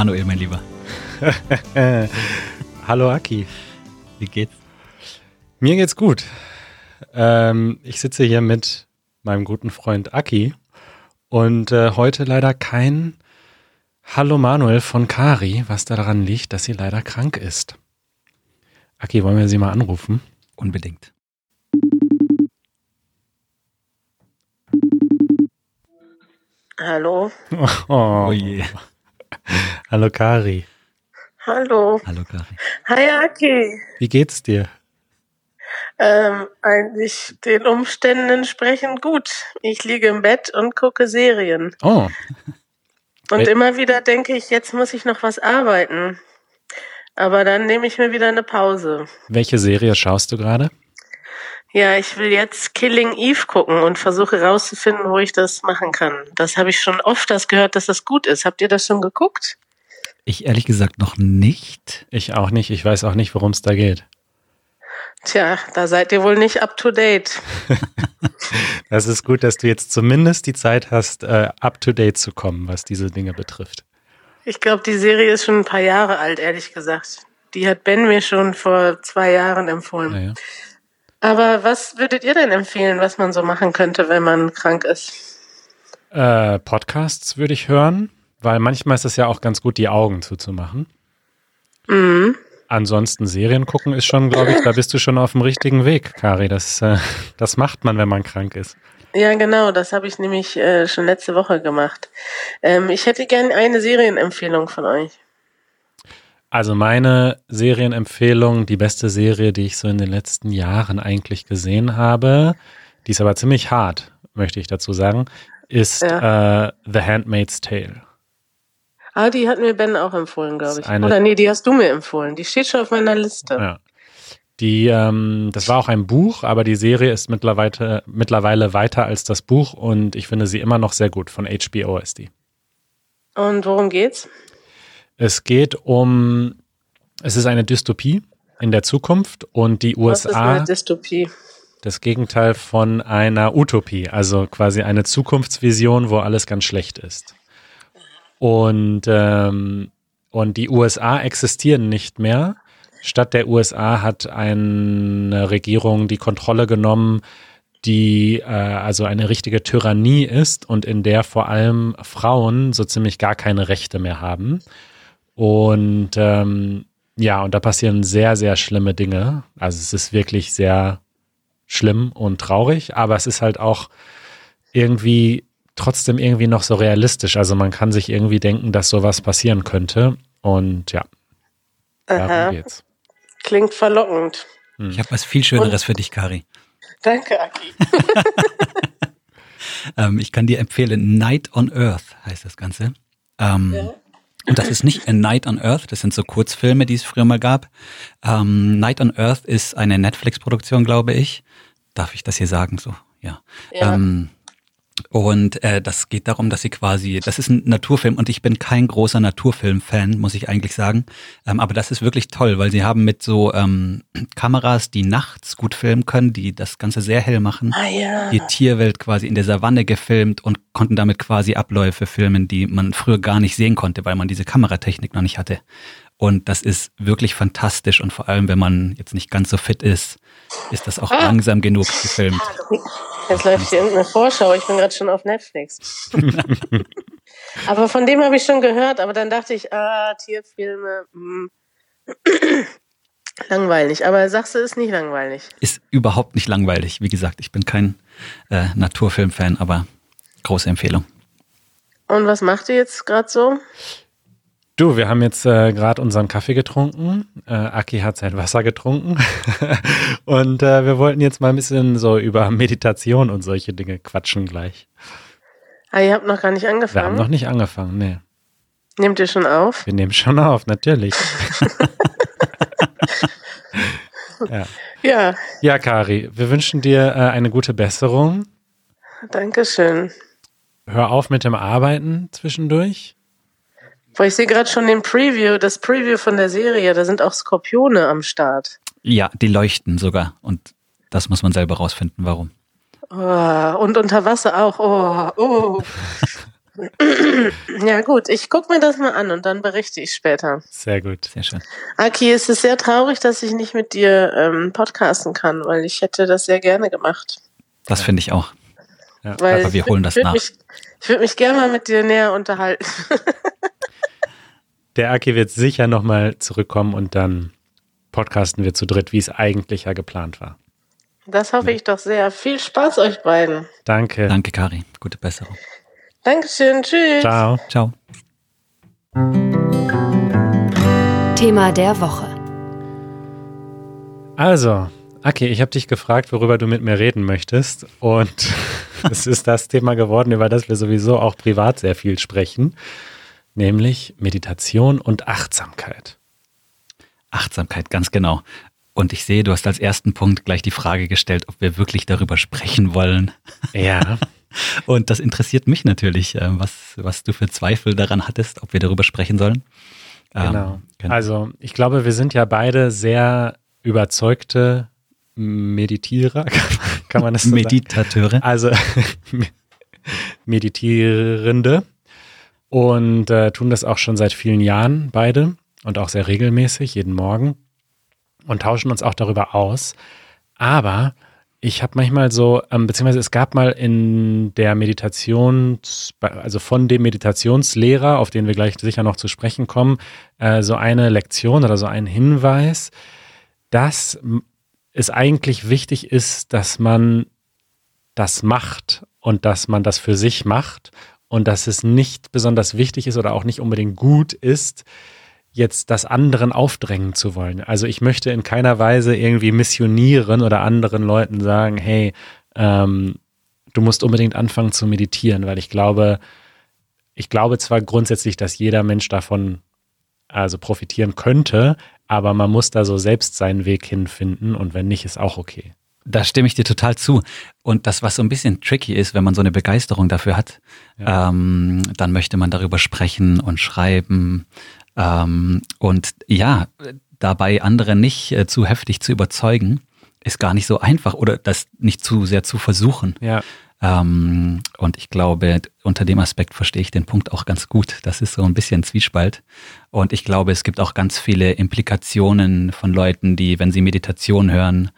Manuel, mein Lieber. Hallo Aki. Wie geht's? Mir geht's gut. Ähm, ich sitze hier mit meinem guten Freund Aki und äh, heute leider kein Hallo Manuel von Kari, was daran liegt, dass sie leider krank ist. Aki, wollen wir sie mal anrufen? Unbedingt. Hallo. Oh, Oh je. Hallo Kari. Hallo. Hallo, Kari. Hi, Aki. Wie geht's dir? Ähm, eigentlich den Umständen entsprechend gut. Ich liege im Bett und gucke Serien. Oh, Und Wel- immer wieder denke ich, jetzt muss ich noch was arbeiten. Aber dann nehme ich mir wieder eine Pause. welche Serie schaust du gerade? Ja, ich will jetzt Killing Eve gucken und versuche rauszufinden, wo ich das machen kann. Das habe ich schon oft das gehört, dass das gut ist. Habt ihr das schon geguckt? Ich ehrlich gesagt noch nicht. Ich auch nicht. Ich weiß auch nicht, worum es da geht. Tja, da seid ihr wohl nicht up to date. Das ist gut, dass du jetzt zumindest die Zeit hast, äh, up to date zu kommen, was diese Dinge betrifft. Ich glaube, die Serie ist schon ein paar Jahre alt, ehrlich gesagt. Die hat Ben mir schon vor zwei Jahren empfohlen. Naja. Aber was würdet ihr denn empfehlen, was man so machen könnte, wenn man krank ist? Äh, Podcasts würde ich hören, weil manchmal ist es ja auch ganz gut, die Augen zuzumachen. Mhm. Ansonsten Serien gucken ist schon, glaube ich, da bist du schon auf dem richtigen Weg, Kari. Das, äh, das macht man, wenn man krank ist. Ja, genau, das habe ich nämlich äh, schon letzte Woche gemacht. Ähm, ich hätte gern eine Serienempfehlung von euch. Also meine Serienempfehlung, die beste Serie, die ich so in den letzten Jahren eigentlich gesehen habe, die ist aber ziemlich hart, möchte ich dazu sagen, ist äh, The Handmaid's Tale. Ah, die hat mir Ben auch empfohlen, glaube ich. eine- Oder nee, die hast du mir empfohlen. Die steht schon auf meiner Liste. Ja. Die, ähm, das war auch ein Buch, aber die Serie ist mittlerweile, mittlerweile weiter als das Buch und ich finde sie immer noch sehr gut. Von HBO ist die. Und worum geht's? Es geht um, es ist eine Dystopie in der Zukunft und die Was ist USA, eine Dystopie? das Gegenteil von einer Utopie, also quasi eine Zukunftsvision, wo alles ganz schlecht ist. Und, ähm, und die USA existieren nicht mehr. Statt der USA hat eine Regierung die Kontrolle genommen, die äh, also eine richtige Tyrannie ist und in der vor allem Frauen so ziemlich gar keine Rechte mehr haben. Und ähm, ja, und da passieren sehr, sehr schlimme Dinge. Also es ist wirklich sehr schlimm und traurig, aber es ist halt auch irgendwie trotzdem irgendwie noch so realistisch. Also man kann sich irgendwie denken, dass sowas passieren könnte. Und ja, darum Aha, geht's. klingt verlockend. Ich habe was viel Schöneres für dich, Kari. Danke, Aki. Ähm, ich kann dir empfehlen, Night on Earth heißt das Ganze. Ähm, Ja. Und das ist nicht A Night on Earth, das sind so Kurzfilme, die es früher mal gab. Ähm, Night on Earth ist eine Netflix-Produktion, glaube ich. Darf ich das hier sagen? So, ja. Ja. Ähm, und äh, das geht darum, dass sie quasi, das ist ein Naturfilm und ich bin kein großer Naturfilm-Fan, muss ich eigentlich sagen. Ähm, aber das ist wirklich toll, weil sie haben mit so ähm, Kameras, die nachts gut filmen können, die das Ganze sehr hell machen, Ah ja. die Tierwelt quasi in der Savanne gefilmt und konnten damit quasi Abläufe filmen, die man früher gar nicht sehen konnte, weil man diese Kameratechnik noch nicht hatte. Und das ist wirklich fantastisch und vor allem, wenn man jetzt nicht ganz so fit ist, ist das auch Ah. langsam genug gefilmt. Jetzt läuft hier irgendeine Vorschau. Ich bin gerade schon auf Netflix. aber von dem habe ich schon gehört. Aber dann dachte ich, ah, Tierfilme, hm. langweilig. Aber sagst du, ist nicht langweilig. Ist überhaupt nicht langweilig. Wie gesagt, ich bin kein äh, Naturfilm-Fan, aber große Empfehlung. Und was macht ihr jetzt gerade so? Du, wir haben jetzt äh, gerade unseren Kaffee getrunken. Äh, Aki hat sein Wasser getrunken. und äh, wir wollten jetzt mal ein bisschen so über Meditation und solche Dinge quatschen gleich. Ah, ihr habt noch gar nicht Wir haben angefangen. noch nicht angefangen, nee. Nehmt ihr schon auf? Wir nehmen schon auf, natürlich. ja. Ja, ja, Kari, wir wünschen dir äh, eine gute Besserung. danke schön. Hör auf mit dem Arbeiten zwischendurch. Boah, ich sehe gerade schon den Preview, das Preview von der Serie. Da sind auch Skorpione am Start. Ja, die leuchten sogar. Und das muss man selber rausfinden, warum. Oh, und unter Wasser auch. Oh, oh. Ja gut, ich gucke mir das mal an und dann berichte ich später. Sehr gut. Sehr schön. Aki, es ist sehr traurig, dass ich nicht mit dir ähm, podcasten kann, weil ich hätte das sehr gerne gemacht. Das finde ich auch. Ja. Weil Aber wir holen das nach. Mich, ich würde mich gerne mal mit dir näher unterhalten. Der Aki wird sicher nochmal zurückkommen und dann podcasten wir zu dritt, wie es eigentlich ja geplant war. Das hoffe ich doch sehr. Viel Spaß euch beiden. Danke. Danke, Kari. Gute Besserung. Dankeschön, tschüss. Ciao. Ciao. Thema der Woche. Also, Aki, ich habe dich gefragt, worüber du mit mir reden möchtest. Und es ist das Thema geworden, über das wir sowieso auch privat sehr viel sprechen, nämlich Meditation und Achtsamkeit. Achtsamkeit, ganz genau. Und ich sehe, du hast als ersten Punkt gleich die Frage gestellt, ob wir wirklich darüber sprechen wollen. Ja, Und das interessiert mich natürlich, äh, was, was du für Zweifel daran hattest, ob wir darüber sprechen sollen. genau. Ähm, Also, ich glaube, wir sind ja beide sehr überzeugte Meditierer, kann man das so sagen? Meditateure. Also Meditierende und äh, tun das auch schon seit vielen Jahren beide und auch sehr regelmäßig, jeden Morgen und tauschen uns auch darüber aus. Aber ich habe manchmal so, ähm, beziehungsweise es gab mal in der Meditations, also von dem Meditationslehrer, auf den wir gleich sicher noch zu sprechen kommen, äh, so eine Lektion oder so einen Hinweis, dass es eigentlich wichtig ist, dass man das macht und dass man das für sich macht und dass es nicht besonders wichtig ist oder auch nicht unbedingt gut ist, jetzt das anderen aufdrängen zu wollen. Also ich möchte in keiner Weise irgendwie missionieren oder anderen Leuten sagen, hey, ähm, du musst unbedingt anfangen zu meditieren, weil ich glaube, ich glaube zwar grundsätzlich, dass jeder Mensch davon also profitieren könnte, aber man muss da so selbst seinen Weg hinfinden und wenn nicht, ist auch okay. Da stimme ich dir total zu. Und das, was so ein bisschen tricky ist, wenn man so eine Begeisterung dafür hat, Ja. ähm, dann möchte man darüber sprechen und schreiben. Ähm, und ja, dabei andere nicht äh, zu heftig zu überzeugen, ist gar nicht so einfach oder das nicht zu sehr zu versuchen. Ja, Ähm, und ich glaube, unter dem Aspekt verstehe ich den Punkt auch ganz gut. Das ist so ein bisschen Zwiespalt. Und ich glaube, es gibt auch ganz viele Implikationen von Leuten, die, wenn sie Meditation hören,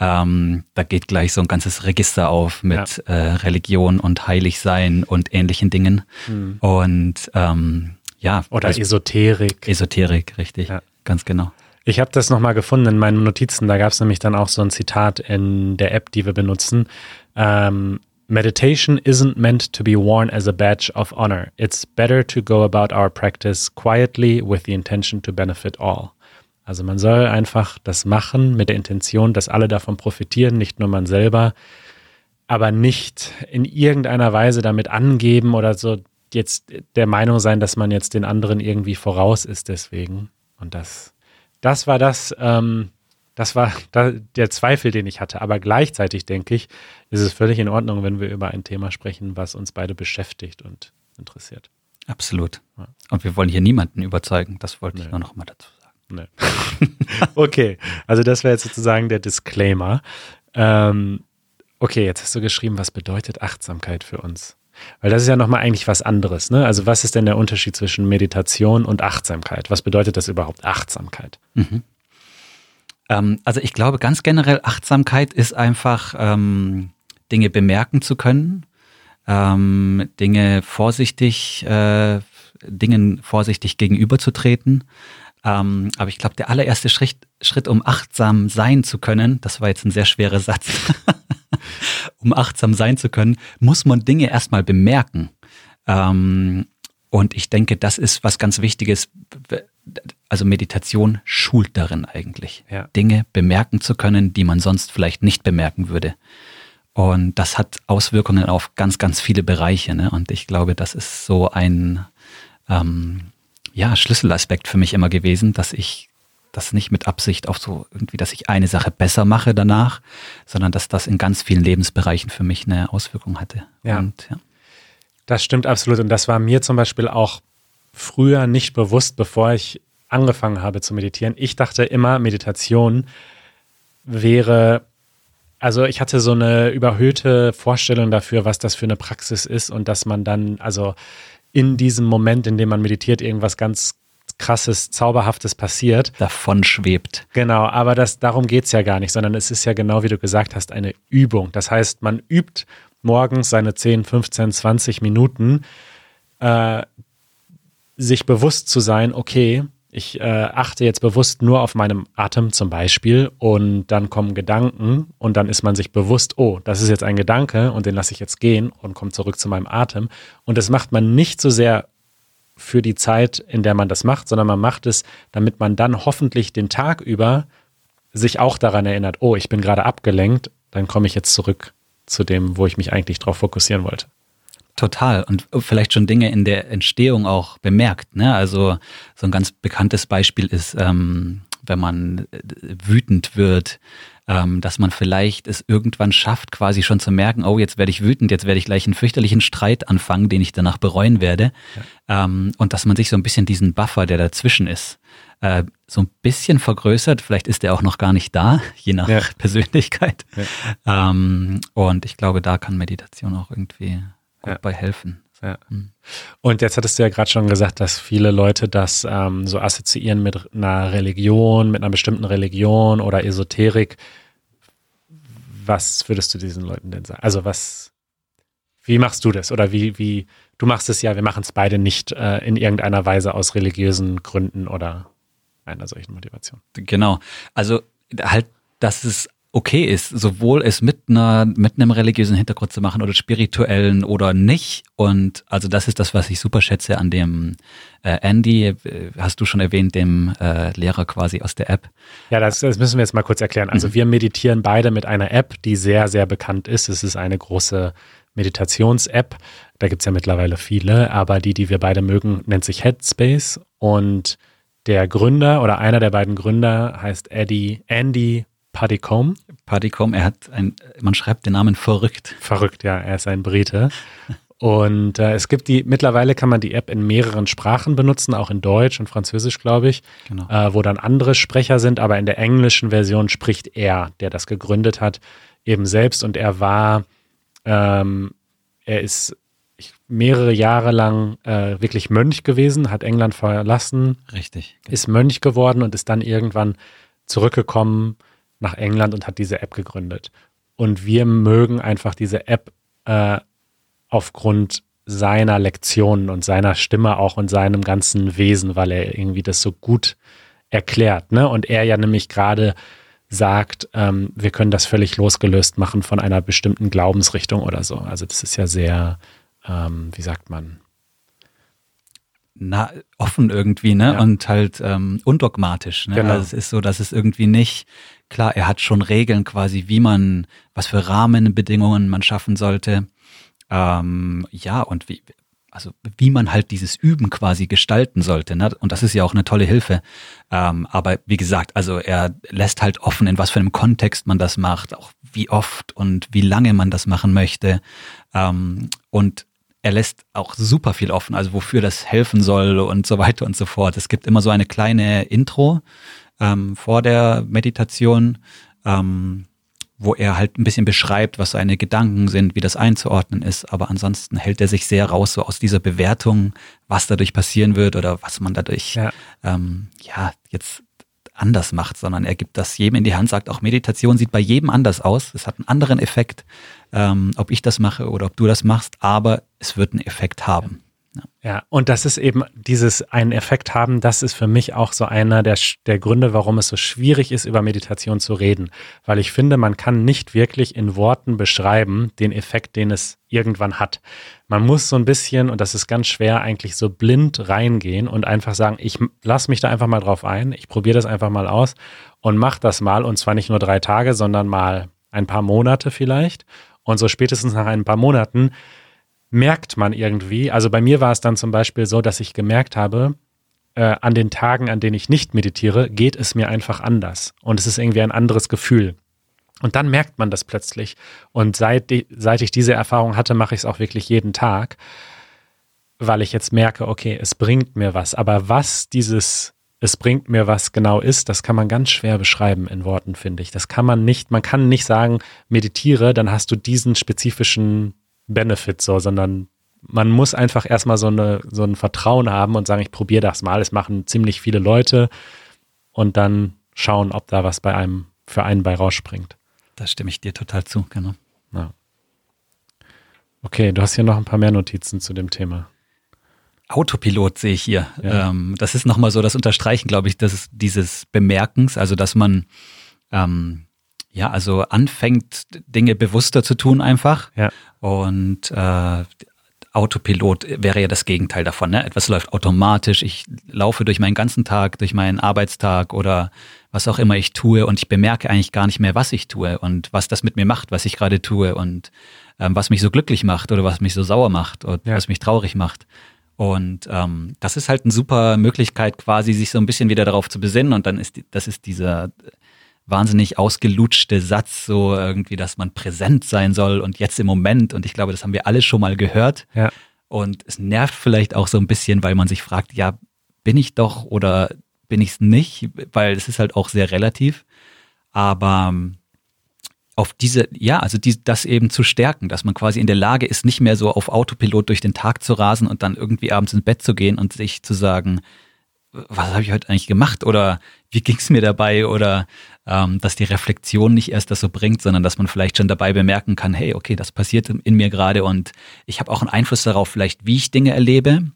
ähm, da geht gleich so ein ganzes Register auf mit äh, Religion und Heiligsein und ähnlichen Dingen. Und ähm, ja, oder also Esoterik. Esoterik, richtig, Ja. ganz genau. Ich habe das nochmal gefunden in meinen Notizen. Da gab es nämlich dann auch so ein Zitat in der App, die wir benutzen. Ähm, Meditation isn't meant to be worn as a badge of honor. It's better to go about our practice quietly with the intention to benefit all. Also man soll einfach das machen mit der Intention, dass alle davon profitieren, nicht nur man selber, aber nicht in irgendeiner Weise damit angeben oder so jetzt der Meinung sein, dass man jetzt den anderen irgendwie voraus ist deswegen. Und das, das war das, ähm, das war der Zweifel, den ich hatte. Aber gleichzeitig denke ich, ist es völlig in Ordnung, wenn wir über ein Thema sprechen, was uns beide beschäftigt und interessiert. Absolut. Ja. Und wir wollen hier niemanden überzeugen. Das wollte ich Nee. nur noch mal dazu sagen. Nee. okay, also das wäre jetzt sozusagen der Disclaimer. Ähm, okay, jetzt hast du geschrieben, was bedeutet Achtsamkeit für uns? Weil das ist ja nochmal eigentlich was anderes. Ne? Also was ist denn der Unterschied zwischen Meditation und Achtsamkeit? Was bedeutet das überhaupt Achtsamkeit? Ähm, also ich glaube ganz generell, Achtsamkeit ist einfach ähm, Dinge bemerken zu können, ähm, Dinge vorsichtig, äh, Dingen vorsichtig gegenüberzutreten. Ähm, aber ich glaube, der allererste Schritt, Schritt, um achtsam sein zu können, das war jetzt ein sehr schwerer Satz, um achtsam sein zu können, muss man Dinge erstmal bemerken. Ähm, und ich denke, das ist was ganz Wichtiges. Also Meditation schult darin eigentlich, Ja. Dinge bemerken zu können, die man sonst vielleicht nicht bemerken würde. Und das hat Auswirkungen auf ganz, ganz viele Bereiche. Ne? Und ich glaube, das ist so ein ähm, ja, Schlüsselaspekt für mich immer gewesen, dass ich das nicht mit Absicht auf so irgendwie, dass ich eine Sache besser mache danach, sondern dass das in ganz vielen Lebensbereichen für mich eine Auswirkung hatte. Ja. Und, ja. Das stimmt absolut. Und das war mir zum Beispiel auch früher nicht bewusst, bevor ich angefangen habe zu meditieren. Ich dachte immer, Meditation wäre also ich hatte so eine überhöhte Vorstellung dafür, was das für eine Praxis ist und dass man dann, also in diesem Moment, in dem man meditiert, irgendwas ganz krasses, zauberhaftes passiert. Davon schwebt. Genau, aber das, darum geht's ja gar nicht, sondern es ist ja genau, wie du gesagt hast, eine Übung. Das heißt, man übt morgens seine 10, 15, 20 Minuten, äh, sich bewusst zu sein, okay, ich äh, achte jetzt bewusst nur auf meinem Atem zum Beispiel und dann kommen Gedanken und dann ist man sich bewusst, oh, das ist jetzt ein Gedanke und den lasse ich jetzt gehen und komme zurück zu meinem Atem. Und das macht man nicht so sehr für die Zeit, in der man das macht, sondern man macht es, damit man dann hoffentlich den Tag über sich auch daran erinnert, oh, ich bin gerade abgelenkt, dann komme ich jetzt zurück zu dem, wo ich mich eigentlich drauf fokussieren wollte. Total. Und vielleicht schon Dinge in der Entstehung auch bemerkt. Ne? Also so ein ganz bekanntes Beispiel ist, ähm, wenn man äh, wütend wird, ähm, dass man vielleicht es irgendwann schafft, quasi schon zu merken, oh, jetzt werde ich wütend, jetzt werde ich gleich einen fürchterlichen Streit anfangen, den ich danach bereuen werde. Ja. Ähm, und dass man sich so ein bisschen diesen Buffer, der dazwischen ist, äh, so ein bisschen vergrößert. Vielleicht ist der auch noch gar nicht da, je nach ja. Persönlichkeit. Ja. Ähm, und ich glaube, da kann Meditation auch irgendwie ja. bei helfen. Ja. Hm. Und jetzt hattest du ja gerade schon gesagt, dass viele Leute das ähm, so assoziieren mit einer Religion, mit einer bestimmten Religion oder Esoterik. Was würdest du diesen Leuten denn sagen? Also was, wie machst du das? Oder wie, wie, du machst es ja, wir machen es beide nicht äh, in irgendeiner Weise aus religiösen Gründen oder einer solchen Motivation. Genau. Also halt, dass es okay ist, sowohl es mit einer mit einem religiösen Hintergrund zu machen oder spirituellen oder nicht. Und also das ist das, was ich super schätze an dem äh, Andy, äh, hast du schon erwähnt, dem äh, Lehrer quasi aus der App. Ja, das, das müssen wir jetzt mal kurz erklären. Also mhm. wir meditieren beide mit einer App, die sehr, sehr bekannt ist. Es ist eine große Meditations-App. Da gibt es ja mittlerweile viele, aber die, die wir beide mögen, nennt sich Headspace. Und der Gründer oder einer der beiden Gründer heißt Eddie, Andy Paddycombe. Paddycombe, er hat ein, man schreibt den Namen verrückt. Verrückt, ja, er ist ein Brite. Und äh, es gibt die, mittlerweile kann man die App in mehreren Sprachen benutzen, auch in Deutsch und Französisch, glaube ich, genau. äh, wo dann andere Sprecher sind, aber in der englischen Version spricht er, der das gegründet hat, eben selbst. Und er war, ähm, er ist mehrere Jahre lang äh, wirklich Mönch gewesen, hat England verlassen, Richtig. ist Mönch geworden und ist dann irgendwann zurückgekommen nach England und hat diese App gegründet. Und wir mögen einfach diese App äh, aufgrund seiner Lektionen und seiner Stimme auch und seinem ganzen Wesen, weil er irgendwie das so gut erklärt. Ne? Und er ja nämlich gerade sagt, ähm, wir können das völlig losgelöst machen von einer bestimmten Glaubensrichtung oder so. Also das ist ja sehr, ähm, wie sagt man, na, offen irgendwie, ne? Ja. Und halt ähm, undogmatisch. Ne? Genau. Also es ist so, dass es irgendwie nicht, klar, er hat schon Regeln quasi, wie man, was für Rahmenbedingungen man schaffen sollte. Ähm, ja, und wie, also wie man halt dieses Üben quasi gestalten sollte. Ne? Und das ist ja auch eine tolle Hilfe. Ähm, aber wie gesagt, also er lässt halt offen, in was für einem Kontext man das macht, auch wie oft und wie lange man das machen möchte. Ähm, und er lässt auch super viel offen, also wofür das helfen soll und so weiter und so fort. Es gibt immer so eine kleine Intro ähm, vor der Meditation, ähm, wo er halt ein bisschen beschreibt, was seine Gedanken sind, wie das einzuordnen ist. Aber ansonsten hält er sich sehr raus so aus dieser Bewertung, was dadurch passieren wird oder was man dadurch ja, ähm, ja jetzt anders macht, sondern er gibt das jedem in die Hand, sagt auch Meditation sieht bei jedem anders aus. Es hat einen anderen Effekt, ähm, ob ich das mache oder ob du das machst, aber es wird einen Effekt haben. Ja. und das ist eben dieses einen Effekt haben, das ist für mich auch so einer der, der Gründe, warum es so schwierig ist, über Meditation zu reden. Weil ich finde, man kann nicht wirklich in Worten beschreiben den Effekt, den es irgendwann hat. Man muss so ein bisschen, und das ist ganz schwer, eigentlich so blind reingehen und einfach sagen, ich lasse mich da einfach mal drauf ein, ich probiere das einfach mal aus und mach das mal. Und zwar nicht nur drei Tage, sondern mal ein paar Monate vielleicht. Und so spätestens nach ein paar Monaten merkt man irgendwie, also bei mir war es dann zum Beispiel so, dass ich gemerkt habe, äh, an den Tagen, an denen ich nicht meditiere, geht es mir einfach anders. Und es ist irgendwie ein anderes Gefühl. Und dann merkt man das plötzlich. Und seit, seit ich diese Erfahrung hatte, mache ich es auch wirklich jeden Tag, weil ich jetzt merke, okay, es bringt mir was. Aber was dieses es bringt mir was genau ist, das kann man ganz schwer beschreiben in Worten, finde ich. Das kann man nicht, man kann nicht sagen, meditiere, dann hast du diesen spezifischen Benefit so, sondern man muss einfach erstmal so, eine, so ein Vertrauen haben und sagen, ich probiere das mal. Es machen ziemlich viele Leute und dann schauen, ob da was bei einem für einen bei rausspringt. Da stimme ich dir total zu, genau. Ja. Okay, du hast hier noch ein paar mehr Notizen zu dem Thema. Autopilot sehe ich hier. Ja. Ähm, das ist nochmal so das Unterstreichen, glaube ich, des, dieses Bemerkens, also dass man ähm, ja, also anfängt, Dinge bewusster zu tun einfach. Ja. Und äh, Autopilot wäre ja das Gegenteil davon. Ne? Etwas läuft automatisch. Ich laufe durch meinen ganzen Tag, durch meinen Arbeitstag oder was auch immer ich tue und ich bemerke eigentlich gar nicht mehr, was ich tue und was das mit mir macht, was ich gerade tue und ähm, was mich so glücklich macht oder was mich so sauer macht oder ja. was mich traurig macht. Und ähm, das ist halt eine super Möglichkeit, quasi sich so ein bisschen wieder darauf zu besinnen. Und dann ist die, das ist dieser wahnsinnig ausgelutschte Satz, so irgendwie, dass man präsent sein soll und jetzt im Moment. Und ich glaube, das haben wir alle schon mal gehört. Ja. Und es nervt vielleicht auch so ein bisschen, weil man sich fragt, ja, bin ich doch oder bin ich es nicht? Weil es ist halt auch sehr relativ. Aber auf diese, ja, also die, das eben zu stärken, dass man quasi in der Lage ist, nicht mehr so auf Autopilot durch den Tag zu rasen und dann irgendwie abends ins Bett zu gehen und sich zu sagen, was habe ich heute eigentlich gemacht oder wie ging es mir dabei oder ähm, dass die Reflexion nicht erst das so bringt, sondern dass man vielleicht schon dabei bemerken kann, hey, okay, das passiert in mir gerade und ich habe auch einen Einfluss darauf, vielleicht wie ich Dinge erlebe.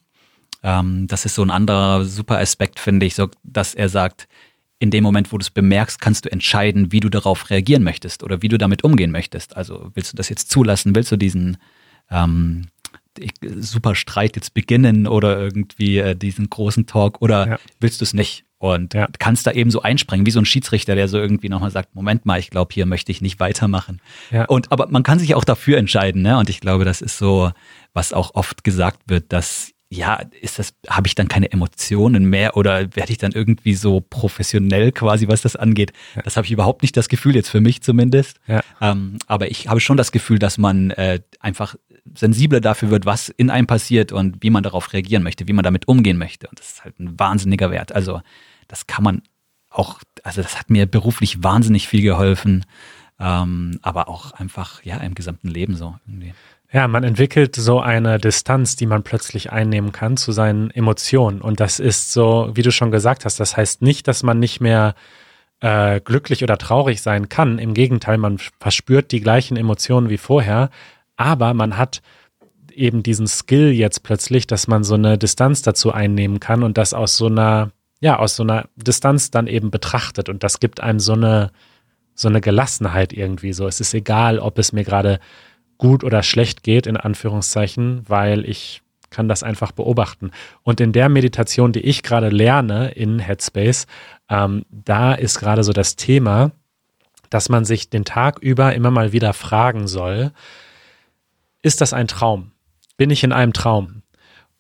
Ähm, das ist so ein anderer super Aspekt, finde ich, so dass er sagt, in dem Moment, wo du es bemerkst, kannst du entscheiden, wie du darauf reagieren möchtest oder wie du damit umgehen möchtest. Also willst du das jetzt zulassen? Willst du diesen ähm, super Streit jetzt beginnen oder irgendwie äh, diesen großen Talk oder ja. willst du es nicht? Und ja. kannst da eben so einspringen, wie so ein Schiedsrichter, der so irgendwie nochmal sagt, Moment mal, ich glaube, hier möchte ich nicht weitermachen. Ja. Und aber man kann sich auch dafür entscheiden, ne? Und ich glaube, das ist so, was auch oft gesagt wird, dass ja, ist das, habe ich dann keine Emotionen mehr oder werde ich dann irgendwie so professionell quasi, was das angeht? Ja. Das habe ich überhaupt nicht das Gefühl, jetzt für mich zumindest. Ja. Ähm, aber ich habe schon das Gefühl, dass man äh, einfach sensibler dafür wird, was in einem passiert und wie man darauf reagieren möchte, wie man damit umgehen möchte. Und das ist halt ein wahnsinniger Wert. Also das kann man auch, also das hat mir beruflich wahnsinnig viel geholfen, ähm, aber auch einfach ja im gesamten Leben so irgendwie. Ja, man entwickelt so eine Distanz, die man plötzlich einnehmen kann zu seinen Emotionen. Und das ist so, wie du schon gesagt hast, das heißt nicht, dass man nicht mehr äh, glücklich oder traurig sein kann. Im Gegenteil, man verspürt die gleichen Emotionen wie vorher, aber man hat eben diesen Skill jetzt plötzlich, dass man so eine Distanz dazu einnehmen kann und das aus so einer, ja, aus so einer Distanz dann eben betrachtet. Und das gibt einem so eine, so eine Gelassenheit irgendwie so. Es ist egal, ob es mir gerade gut oder schlecht geht, in Anführungszeichen, weil ich kann das einfach beobachten. Und in der Meditation, die ich gerade lerne in Headspace, ähm, da ist gerade so das Thema, dass man sich den Tag über immer mal wieder fragen soll, ist das ein Traum? Bin ich in einem Traum?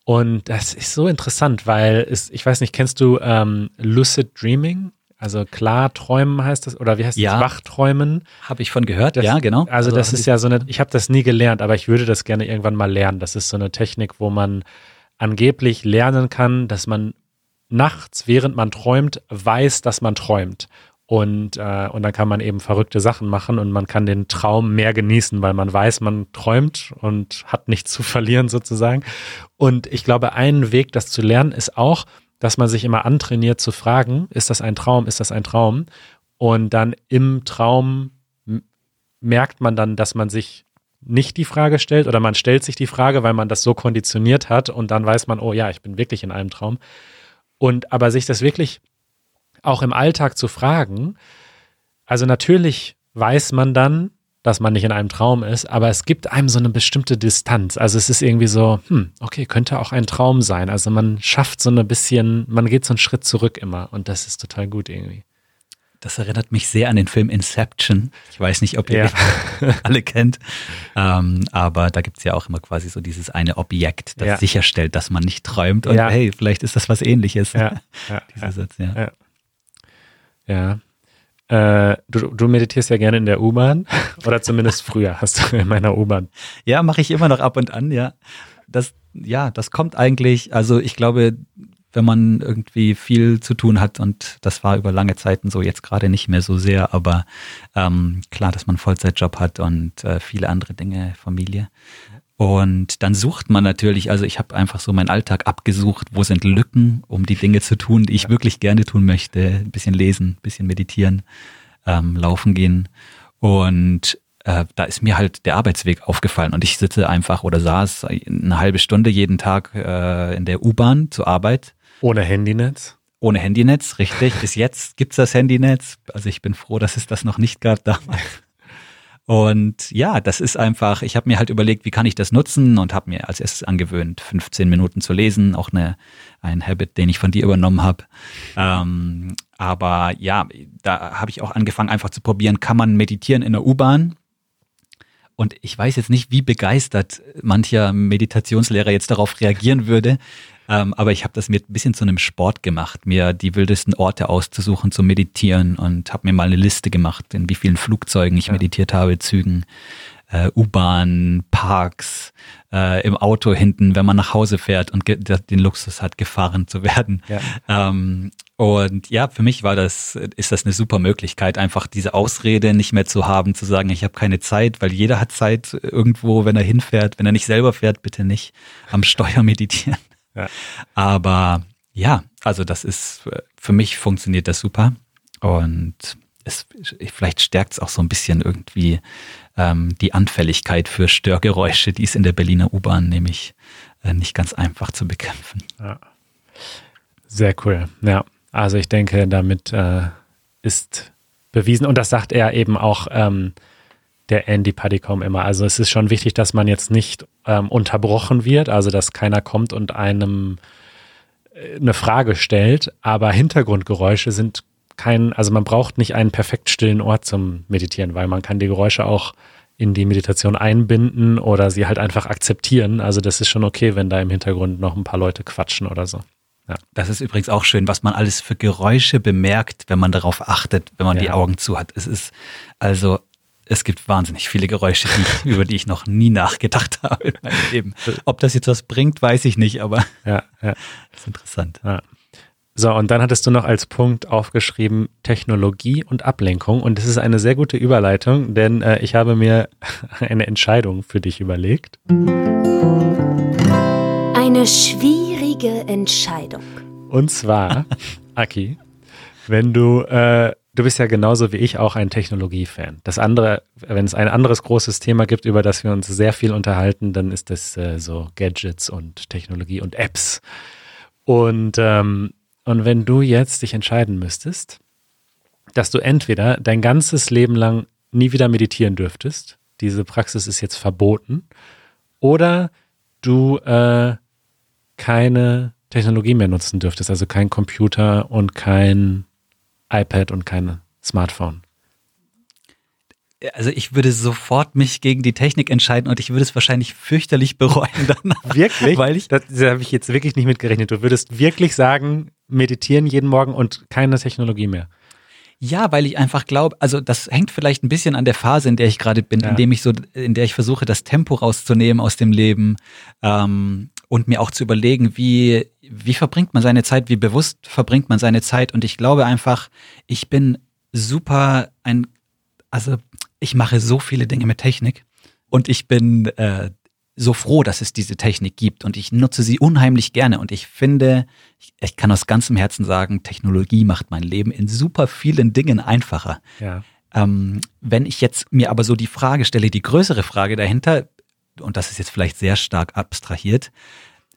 Und das ist so interessant, weil es, ich weiß nicht, kennst du ähm, Lucid Dreaming? Also klar träumen heißt das, oder wie heißt ja. das? Wachträumen. Habe ich von gehört, das, ja, genau. Also, also das ist ja so eine, ich habe das nie gelernt, aber ich würde das gerne irgendwann mal lernen. Das ist so eine Technik, wo man angeblich lernen kann, dass man nachts, während man träumt, weiß, dass man träumt. Und, äh, und dann kann man eben verrückte Sachen machen und man kann den Traum mehr genießen, weil man weiß, man träumt und hat nichts zu verlieren sozusagen. Und ich glaube, ein Weg, das zu lernen, ist auch, dass man sich immer antrainiert zu fragen, ist das ein Traum, ist das ein Traum? Und dann im Traum merkt man dann, dass man sich nicht die Frage stellt oder man stellt sich die Frage, weil man das so konditioniert hat und dann weiß man, oh ja, ich bin wirklich in einem Traum. Und aber sich das wirklich auch im Alltag zu fragen, also natürlich weiß man dann, dass man nicht in einem Traum ist, aber es gibt einem so eine bestimmte Distanz. Also es ist irgendwie so, hm, okay, könnte auch ein Traum sein. Also man schafft so ein bisschen, man geht so einen Schritt zurück immer und das ist total gut irgendwie. Das erinnert mich sehr an den Film Inception. Ich weiß nicht, ob ihr ja. alle kennt. Ähm, aber da gibt's ja auch immer quasi so dieses eine Objekt, das ja. sicherstellt, dass man nicht träumt. Und ja. hey, vielleicht ist das was ähnliches. Dieser Satz, ja. Ja. Äh, du, du, meditierst ja gerne in der U-Bahn oder zumindest früher hast du in meiner U-Bahn. Ja, mache ich immer noch ab und an, ja. Das, ja, das kommt eigentlich, also ich glaube, wenn man irgendwie viel zu tun hat und das war über lange Zeiten so, jetzt gerade nicht mehr so sehr, aber ähm, klar, dass man einen Vollzeitjob hat und äh, viele andere Dinge, Familie. Und dann sucht man natürlich, also ich habe einfach so meinen Alltag abgesucht, wo sind Lücken, um die Dinge zu tun, die ich wirklich gerne tun möchte. Ein bisschen lesen, ein bisschen meditieren, ähm, laufen gehen. Und äh, da ist mir halt der Arbeitsweg aufgefallen und ich sitze einfach oder saß eine halbe Stunde jeden Tag äh, in der U-Bahn zur Arbeit. Ohne Handynetz? Ohne Handynetz, richtig. Bis jetzt gibt's das Handynetz. Also ich bin froh, dass es das noch nicht gab damals. Und ja, das ist einfach, ich habe mir halt überlegt, wie kann ich das nutzen und habe mir als erstes angewöhnt, 15 Minuten zu lesen, auch eine, ein Habit, den ich von dir übernommen habe. Ähm, aber ja, da habe ich auch angefangen, einfach zu probieren, kann man meditieren in der U-Bahn? Und ich weiß jetzt nicht, wie begeistert mancher Meditationslehrer jetzt darauf reagieren würde. Ähm, aber ich habe das mir ein bisschen zu einem Sport gemacht, mir die wildesten Orte auszusuchen zu meditieren und habe mir mal eine Liste gemacht, in wie vielen Flugzeugen ich ja. meditiert habe, Zügen, äh, U-Bahn, Parks, äh, im Auto hinten, wenn man nach Hause fährt und den Luxus hat, gefahren zu werden. Ja. Ähm, und ja, für mich war das, ist das eine super Möglichkeit, einfach diese Ausrede nicht mehr zu haben, zu sagen, ich habe keine Zeit, weil jeder hat Zeit irgendwo, wenn er hinfährt. Wenn er nicht selber fährt, bitte nicht am Steuer meditieren. Ja. Aber ja, also das ist, für mich funktioniert das super. Und es, vielleicht stärkt es auch so ein bisschen irgendwie ähm, die Anfälligkeit für Störgeräusche, die ist in der Berliner U-Bahn nämlich äh, nicht ganz einfach zu bekämpfen. Ja. Sehr cool. Ja. Also ich denke, damit äh, ist bewiesen, und das sagt er eben auch ähm, der Andy Paddycom immer. Also es ist schon wichtig, dass man jetzt nicht ähm, unterbrochen wird, also dass keiner kommt und einem äh, eine Frage stellt, aber Hintergrundgeräusche sind kein, also man braucht nicht einen perfekt stillen Ort zum Meditieren, weil man kann die Geräusche auch in die Meditation einbinden oder sie halt einfach akzeptieren. Also das ist schon okay, wenn da im Hintergrund noch ein paar Leute quatschen oder so. Ja. Das ist übrigens auch schön, was man alles für Geräusche bemerkt, wenn man darauf achtet, wenn man ja. die Augen zu hat. Es ist also, es gibt wahnsinnig viele Geräusche, die, über die ich noch nie nachgedacht habe in meinem Leben. Ob das jetzt was bringt, weiß ich nicht, aber ja, ja. das ist interessant. Ja. So, und dann hattest du noch als Punkt aufgeschrieben Technologie und Ablenkung. Und das ist eine sehr gute Überleitung, denn äh, ich habe mir eine Entscheidung für dich überlegt. Eine schwierige Entscheidung. Und zwar, Aki, wenn du, äh, du bist ja genauso wie ich auch ein Technologiefan. Das andere, wenn es ein anderes großes Thema gibt, über das wir uns sehr viel unterhalten, dann ist das äh, so Gadgets und Technologie und Apps. Und, ähm, und wenn du jetzt dich entscheiden müsstest, dass du entweder dein ganzes Leben lang nie wieder meditieren dürftest, diese Praxis ist jetzt verboten, oder du äh, keine Technologie mehr nutzen dürftest, also kein Computer und kein iPad und kein Smartphone? Also ich würde sofort mich gegen die Technik entscheiden und ich würde es wahrscheinlich fürchterlich bereuen danach. Wirklich? Weil ich, das, das habe ich jetzt wirklich nicht mitgerechnet. Du würdest wirklich sagen, meditieren jeden Morgen und keine Technologie mehr. Ja, weil ich einfach glaube, also das hängt vielleicht ein bisschen an der Phase, in der ich gerade bin, ja. in dem ich so, in der ich versuche, das Tempo rauszunehmen aus dem Leben. Ähm, und mir auch zu überlegen, wie, wie verbringt man seine Zeit, wie bewusst verbringt man seine Zeit. Und ich glaube einfach, ich bin super ein, also ich mache so viele Dinge mit Technik und ich bin äh, so froh, dass es diese Technik gibt und ich nutze sie unheimlich gerne und ich finde, ich, ich kann aus ganzem Herzen sagen, Technologie macht mein Leben in super vielen Dingen einfacher. Ja. Ähm, wenn ich jetzt mir aber so die Frage stelle, die größere Frage dahinter, und das ist jetzt vielleicht sehr stark abstrahiert,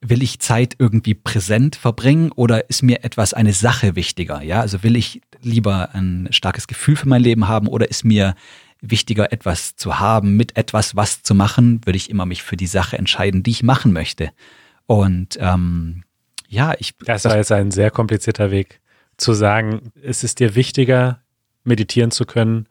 will ich Zeit irgendwie präsent verbringen oder ist mir etwas eine Sache wichtiger? Ja, also will ich lieber ein starkes Gefühl für mein Leben haben oder ist mir wichtiger etwas zu haben, mit etwas was zu machen, würde ich immer mich für die Sache entscheiden, die ich machen möchte. Und ähm, ja, ich. Das war jetzt ein sehr komplizierter Weg zu sagen, es ist dir wichtiger, meditieren zu können,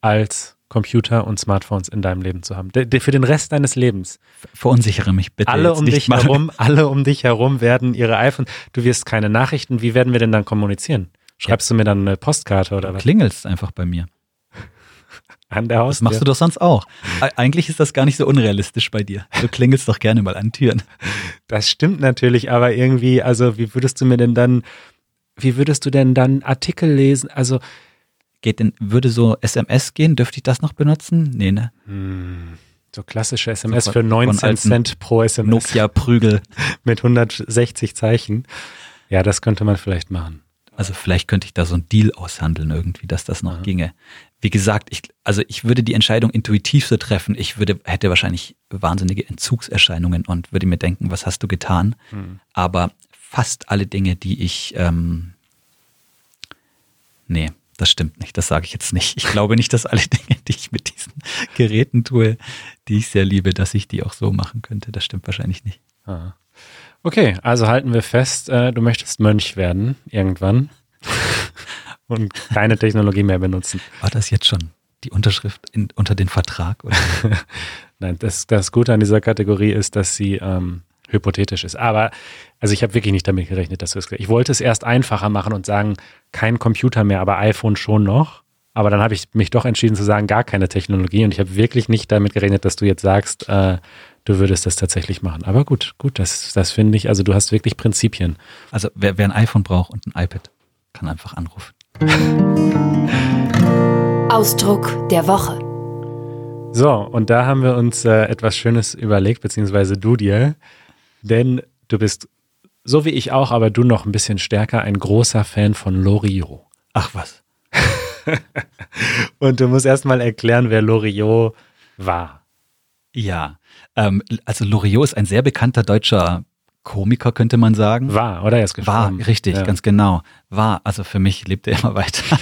als Computer und Smartphones in deinem Leben zu haben. De, de, für den Rest deines Lebens. Verunsichere mich bitte. Alle um dich mal. herum, alle um dich herum werden ihre iPhone. Du wirst keine Nachrichten. Wie werden wir denn dann kommunizieren? Schreibst ja. du mir dann eine Postkarte oder was? Klingelst einfach bei mir. An der Das Haustür. machst du doch sonst auch. Eigentlich ist das gar nicht so unrealistisch bei dir. Du klingelst doch gerne mal an Türen. Das stimmt natürlich, aber irgendwie, also wie würdest du mir denn dann, wie würdest du denn dann Artikel lesen? Also, Geht denn, würde so SMS gehen? Dürfte ich das noch benutzen? Nee, ne? so klassische SMS So für von 19 alten Cent pro SMS Nokia-Prügel. mit 160 Zeichen. Ja, das könnte man vielleicht machen. Also vielleicht könnte ich da so einen Deal aushandeln irgendwie, dass das noch ginge. Wie gesagt, ich, also ich würde die Entscheidung intuitiv so treffen. Ich würde, hätte wahrscheinlich wahnsinnige Entzugserscheinungen und würde mir denken, was hast du getan? Aber fast alle Dinge, die ich, ähm, nee, das stimmt nicht. Das sage ich jetzt nicht. Ich glaube nicht, dass alle Dinge, die ich mit diesen Geräten tue, die ich sehr liebe, dass ich die auch so machen könnte. Das stimmt wahrscheinlich nicht. Ah. Okay, also halten wir fest, äh, du möchtest Mönch werden irgendwann und keine Technologie mehr benutzen. War das jetzt schon die Unterschrift in, unter den Vertrag? Nein, das, das Gute an dieser Kategorie ist, dass sie ähm, hypothetisch ist. Aber also ich habe wirklich nicht damit gerechnet, dass du es. Ich wollte es erst einfacher machen und sagen, kein Computer mehr, aber iPhone schon noch. Aber dann habe ich mich doch entschieden zu sagen, gar keine Technologie. Und ich habe wirklich nicht damit gerechnet, dass du jetzt sagst, äh, du würdest das tatsächlich machen. Aber gut, gut, das, das finde ich. Also du hast wirklich Prinzipien. Also wer, wer ein iPhone braucht und ein iPad, kann einfach anrufen. Ausdruck der Woche. So, und da haben wir uns äh, etwas Schönes überlegt, beziehungsweise du dir. Denn du bist, so wie ich auch, aber du noch ein bisschen stärker, ein großer Fan von Loriot. Ach was. Und du musst erstmal erklären, wer Loriot war. Ja, ähm, also Loriot ist ein sehr bekannter deutscher Komiker, könnte man sagen. War, oder? Er ist War, gestorben. richtig, ja. ganz genau. War, also für mich lebt er immer weiter.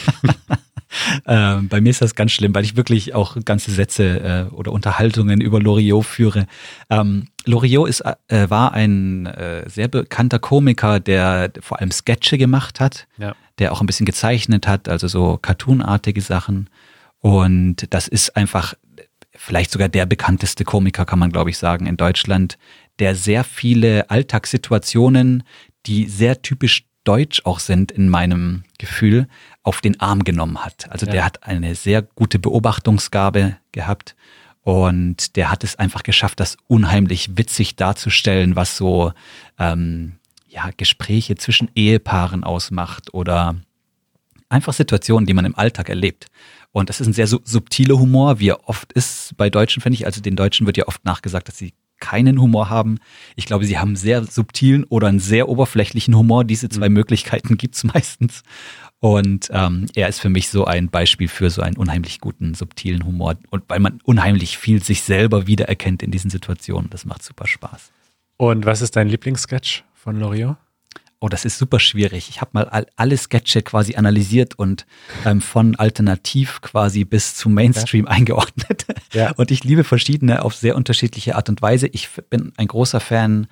ähm, bei mir ist das ganz schlimm, weil ich wirklich auch ganze Sätze äh, oder Unterhaltungen über Loriot führe. Ähm, Loriot ist, äh, war ein äh, sehr bekannter Komiker, der vor allem Sketche gemacht hat, Ja. der auch ein bisschen gezeichnet hat, also so cartoonartige Sachen. Und das ist einfach vielleicht sogar der bekannteste Komiker, kann man glaube ich sagen, in Deutschland, der sehr viele Alltagssituationen, die sehr typisch deutsch auch sind in meinem Gefühl, auf den Arm genommen hat. Also Ja. der hat eine sehr gute Beobachtungsgabe gehabt und der hat es einfach geschafft, das unheimlich witzig darzustellen, was so ähm, ja, Gespräche zwischen Ehepaaren ausmacht oder einfach Situationen, die man im Alltag erlebt. Und das ist ein sehr su- subtiler Humor, wie er oft ist bei Deutschen, finde ich. Also den Deutschen wird ja oft nachgesagt, dass sie keinen Humor haben. Ich glaube, sie haben einen sehr subtilen oder einen sehr oberflächlichen Humor. Diese zwei Möglichkeiten gibt's meistens. Und ähm, er ist für mich so ein Beispiel für so einen unheimlich guten, subtilen Humor. Und weil man unheimlich viel sich selber wiedererkennt in diesen Situationen. Das macht super Spaß. Und was ist dein Lieblingssketch von Loriot? Oh, das ist super schwierig. Ich habe mal all, alle Sketche quasi analysiert und ähm, von alternativ quasi bis zu Mainstream eingeordnet. Ja. Und ich liebe verschiedene auf sehr unterschiedliche Art und Weise. Ich bin ein großer Fan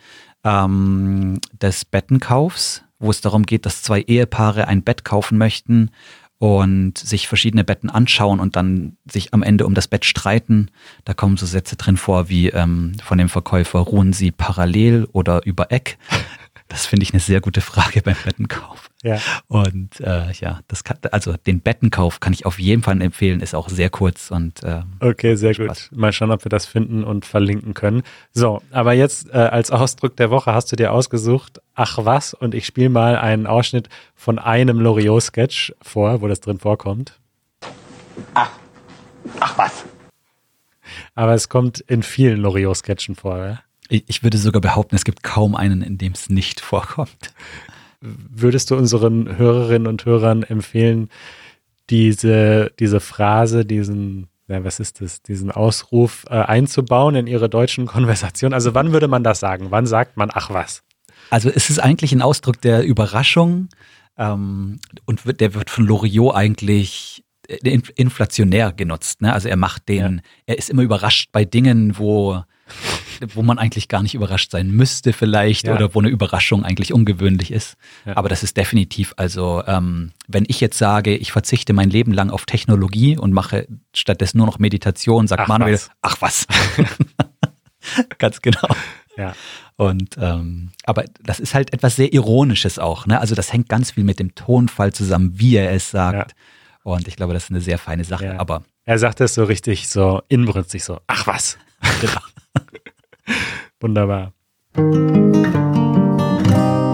ähm, des Bettenkaufs, wo es darum geht, dass zwei Ehepaare ein Bett kaufen möchten und sich verschiedene Betten anschauen und dann sich am Ende um das Bett streiten. Da kommen so Sätze drin vor wie ähm, von dem Verkäufer, ruhen Sie parallel oder über Eck? Das finde ich eine sehr gute Frage beim Bettenkauf. Ja. Und äh, ja, das kann, also den Bettenkauf kann ich auf jeden Fall empfehlen, ist auch sehr kurz und ähm, Okay, sehr Spaß. gut. Mal schauen, ob wir das finden und verlinken können. So, aber jetzt äh, als Ausdruck der Woche hast du dir ausgesucht, ach was, und ich spiele mal einen Ausschnitt von einem Loriot-Sketch vor, wo das drin vorkommt. Ach was. Aber es kommt in vielen Loriot-Sketchen vor. Ja? Ich, würde sogar behaupten, es gibt kaum einen, in dem es nicht vorkommt. Würdest du unseren Hörerinnen und Hörern empfehlen, diese, diese Phrase, diesen, ja, was ist das, diesen Ausruf äh, einzubauen in ihre deutschen Konversationen? Also wann würde man das sagen? Wann sagt man, ach was? Also es ist eigentlich ein Ausdruck der Überraschung ähm, und wird, der wird von Loriot eigentlich äh, in- inflationär genutzt. Ne? Also er macht den, er ist immer überrascht bei Dingen, wo, wo man eigentlich gar nicht überrascht sein müsste vielleicht Ja. oder wo eine Überraschung eigentlich ungewöhnlich ist. Ja. Aber das ist definitiv, also ähm, wenn ich jetzt sage, ich verzichte mein Leben lang auf Technologie und mache stattdessen nur noch Meditation, sagt Ach Manuel, was. ach was. Ganz genau. Ja. Und ähm, aber das ist halt etwas sehr Ironisches auch, ne? Also das hängt ganz viel mit dem Tonfall zusammen, wie er es sagt. Und ich glaube, das ist eine sehr feine Sache. Ja. Aber Er sagt das so richtig so inbrünstig so, ach was. genau. Wunderbar.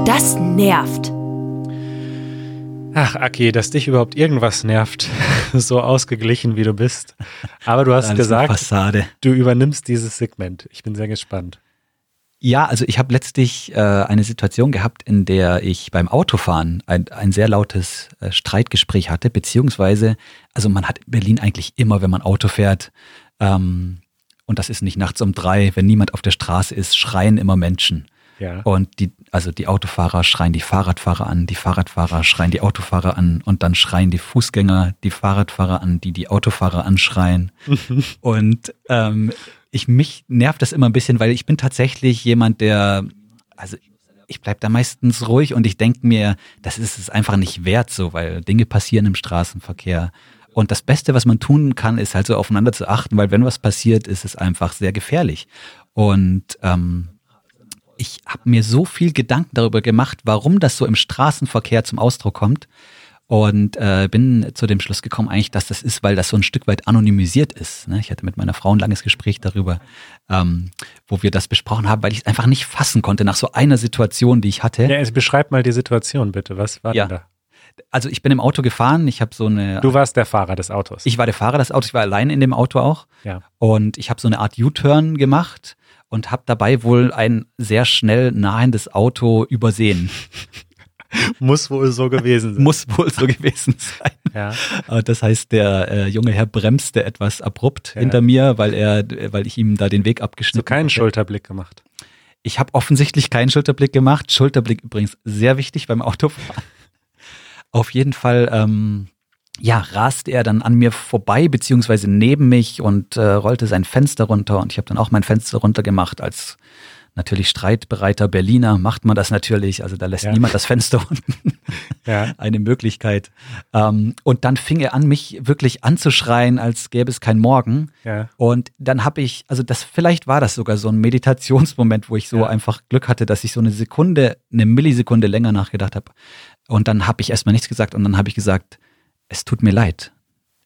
Das nervt. Ach, Aki, dass dich überhaupt irgendwas nervt, so ausgeglichen wie du bist. Aber du hast gesagt, Fassade. du übernimmst dieses Segment. Ich bin sehr gespannt. Ja, also ich habe letztlich äh, eine Situation gehabt, in der ich beim Autofahren ein, ein sehr lautes äh, Streitgespräch hatte, beziehungsweise, also man hat in Berlin eigentlich immer, wenn man Auto fährt, ähm, und das ist nicht nachts um drei, wenn niemand auf der Straße ist, schreien immer Menschen. Ja. Und die, also die Autofahrer schreien die Fahrradfahrer an, die Fahrradfahrer schreien die Autofahrer an und dann schreien die Fußgänger die Fahrradfahrer an, die die Autofahrer anschreien. und ähm, ich mich nervt das immer ein bisschen, weil ich bin tatsächlich jemand, der, also ich bleib da meistens ruhig und ich denke mir, das ist es einfach nicht wert so, weil Dinge passieren im Straßenverkehr. Und das Beste, was man tun kann, ist halt so aufeinander zu achten, weil wenn was passiert, ist es einfach sehr gefährlich. Und ähm, ich habe mir so viel Gedanken darüber gemacht, warum das so im Straßenverkehr zum Ausdruck kommt. Und äh, bin zu dem Schluss gekommen, eigentlich, dass das ist, weil das so ein Stück weit anonymisiert ist. Ne? Ich hatte mit meiner Frau ein langes Gespräch darüber, ähm, wo wir das besprochen haben, weil ich es einfach nicht fassen konnte nach so einer Situation, die ich hatte. Ja, jetzt beschreib mal die Situation bitte. Was war Ja. denn da? Also ich bin im Auto gefahren, ich habe so eine. Du warst der Fahrer des Autos. ich war der Fahrer des Autos, ich war allein in dem Auto auch. ja. Und ich habe so eine Art U-Turn gemacht und habe dabei wohl ein sehr schnell nahendes Auto übersehen. Muss wohl so gewesen sein. Muss wohl so gewesen sein. Ja. Äh, Das heißt, der äh, junge Herr bremste etwas abrupt Ja. hinter mir, weil er, weil ich ihm da den Weg So abgeschnitten keinen hatte. Schulterblick gemacht. Ich habe offensichtlich keinen Schulterblick gemacht. Schulterblick übrigens sehr wichtig beim Autofahren. Auf jeden Fall, ähm, ja, raste er dann an mir vorbei, beziehungsweise neben mich und äh, rollte sein Fenster runter. Und ich habe dann auch mein Fenster runter gemacht. Als natürlich streitbereiter Berliner macht man das natürlich. Also da lässt Ja. niemand das Fenster unten. Ja. eine Möglichkeit. Ähm, und dann fing er an, mich wirklich anzuschreien, als gäbe es kein Morgen. Ja. Und dann habe ich, also das, vielleicht war das sogar so ein Meditationsmoment, wo ich so einfach Glück hatte, dass ich so eine Sekunde, eine Millisekunde länger nachgedacht habe. Und dann habe ich erstmal nichts gesagt und dann habe ich gesagt, es tut mir leid.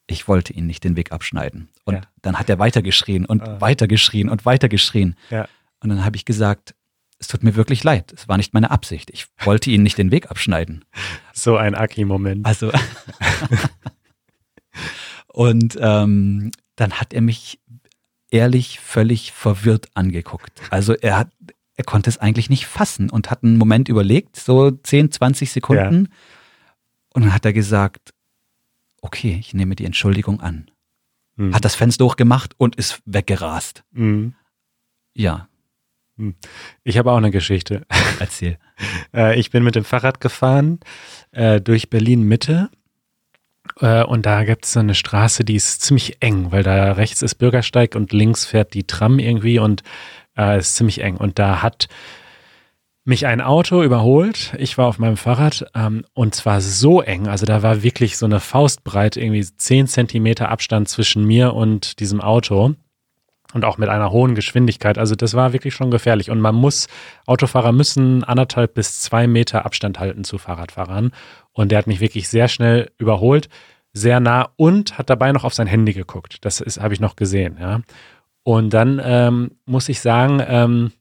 Ich wollte ihn nicht den Weg abschneiden. Und Ja. dann hat er weitergeschrien und Ah. weitergeschrien und weitergeschrien. Ja. Und dann habe ich gesagt, es tut mir wirklich leid. Es war nicht meine Absicht. Ich wollte ihn nicht den Weg abschneiden. So ein Aki-Moment. Also und ähm, dann hat er mich ehrlich völlig verwirrt angeguckt. Also er hat, er konnte es eigentlich nicht fassen und hat einen Moment überlegt, so 10, 20 Sekunden. Und dann hat er gesagt, okay, ich nehme die Entschuldigung an. Hm. Hat das Fenster hochgemacht und ist weggerast. Mhm. Ja, Ich habe auch eine Geschichte. erzähl. Äh, ich bin mit dem Fahrrad gefahren äh, durch Berlin Mitte. Äh, und da gibt es so eine Straße, die ist ziemlich eng, weil da rechts ist Bürgersteig und links fährt die Tram irgendwie und äh, ist ziemlich eng. Und da hat mich ein Auto überholt. Ich war auf meinem Fahrrad ähm, und zwar so eng. Also da war wirklich so eine Faustbreite, irgendwie 10 Zentimeter Abstand zwischen mir und diesem Auto. Und auch mit einer hohen Geschwindigkeit. Also das war wirklich schon gefährlich. Und man muss, Autofahrer müssen anderthalb bis zwei Meter Abstand halten zu Fahrradfahrern. Und der hat mich wirklich sehr schnell überholt, sehr nah und hat dabei noch auf sein Handy geguckt. Das habe ich noch gesehen, ja. Und dann ähm, muss ich sagen, ähm,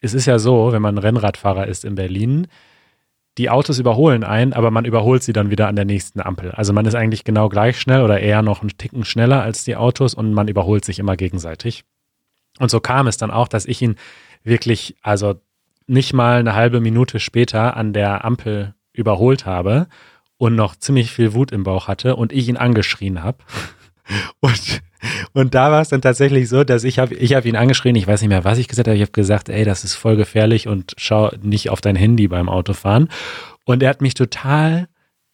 es ist ja so, wenn man Rennradfahrer ist in Berlin, die Autos überholen einen, aber man überholt sie dann wieder an der nächsten Ampel. Also man ist eigentlich genau gleich schnell oder eher noch einen Ticken schneller als die Autos und man überholt sich immer gegenseitig. Und so kam es dann auch, dass ich ihn wirklich, also nicht mal eine halbe Minute später an der Ampel überholt habe und noch ziemlich viel Wut im Bauch hatte und ich ihn angeschrien habe. Und, und da war es dann tatsächlich so, dass ich habe ich hab ihn angeschrien, ich weiß nicht mehr, was ich gesagt habe, ich habe gesagt, ey, das ist voll gefährlich und schau nicht auf dein Handy beim Autofahren. Und er hat mich total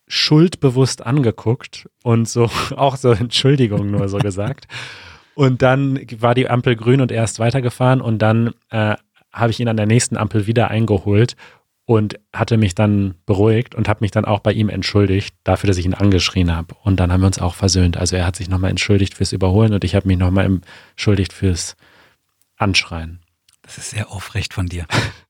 schuldbewusst angeguckt und so auch so Entschuldigung nur so gesagt. Und dann war die Ampel grün und er ist weitergefahren und dann äh, habe ich ihn an der nächsten Ampel wieder eingeholt und hatte mich dann beruhigt und habe mich dann auch bei ihm entschuldigt dafür, dass ich ihn angeschrien habe. Und dann haben wir uns auch versöhnt. Also er hat sich nochmal entschuldigt fürs Überholen und ich habe mich nochmal entschuldigt fürs Anschreien. Das ist sehr aufrecht von dir.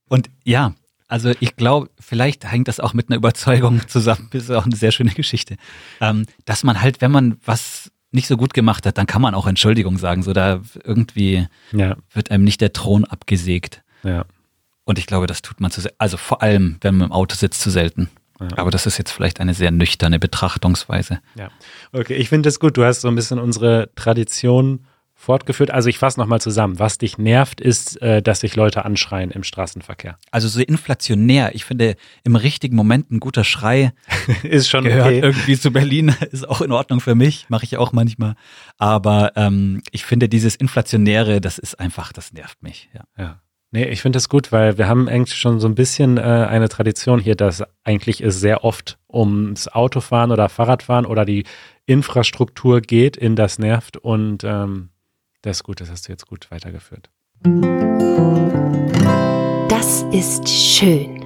Und ja, Also ich glaube, vielleicht hängt das auch mit einer Überzeugung zusammen. Das ist auch eine sehr schöne Geschichte. Ähm, dass man halt, wenn man was nicht so gut gemacht hat, dann kann man auch Entschuldigung sagen. So da irgendwie Ja, wird einem nicht der Thron abgesägt. ja. Und ich glaube, das tut man zu selten. Also vor allem, wenn man im Auto sitzt, zu selten. Aber das ist jetzt vielleicht eine sehr nüchterne Betrachtungsweise. Ja, okay, ich finde es gut. Du hast so ein bisschen unsere Tradition fortgeführt. Also ich fasse nochmal zusammen. Was dich nervt, ist, äh, dass sich Leute anschreien im Straßenverkehr. Also so inflationär. Ich finde, im richtigen Moment ein guter Schrei ist schon gehört okay. irgendwie zu Berlin, ist auch in Ordnung für mich, mache ich auch manchmal. Aber ähm, ich finde dieses Inflationäre, das ist einfach, das nervt mich. Ja. Ja. Nee, ich finde das gut, weil wir haben eigentlich schon so ein bisschen äh, eine Tradition hier, dass eigentlich es sehr oft ums Autofahren oder Fahrradfahren oder die Infrastruktur geht, in das nervt und ähm, das ist gut, das hast du jetzt gut weitergeführt. Das ist schön.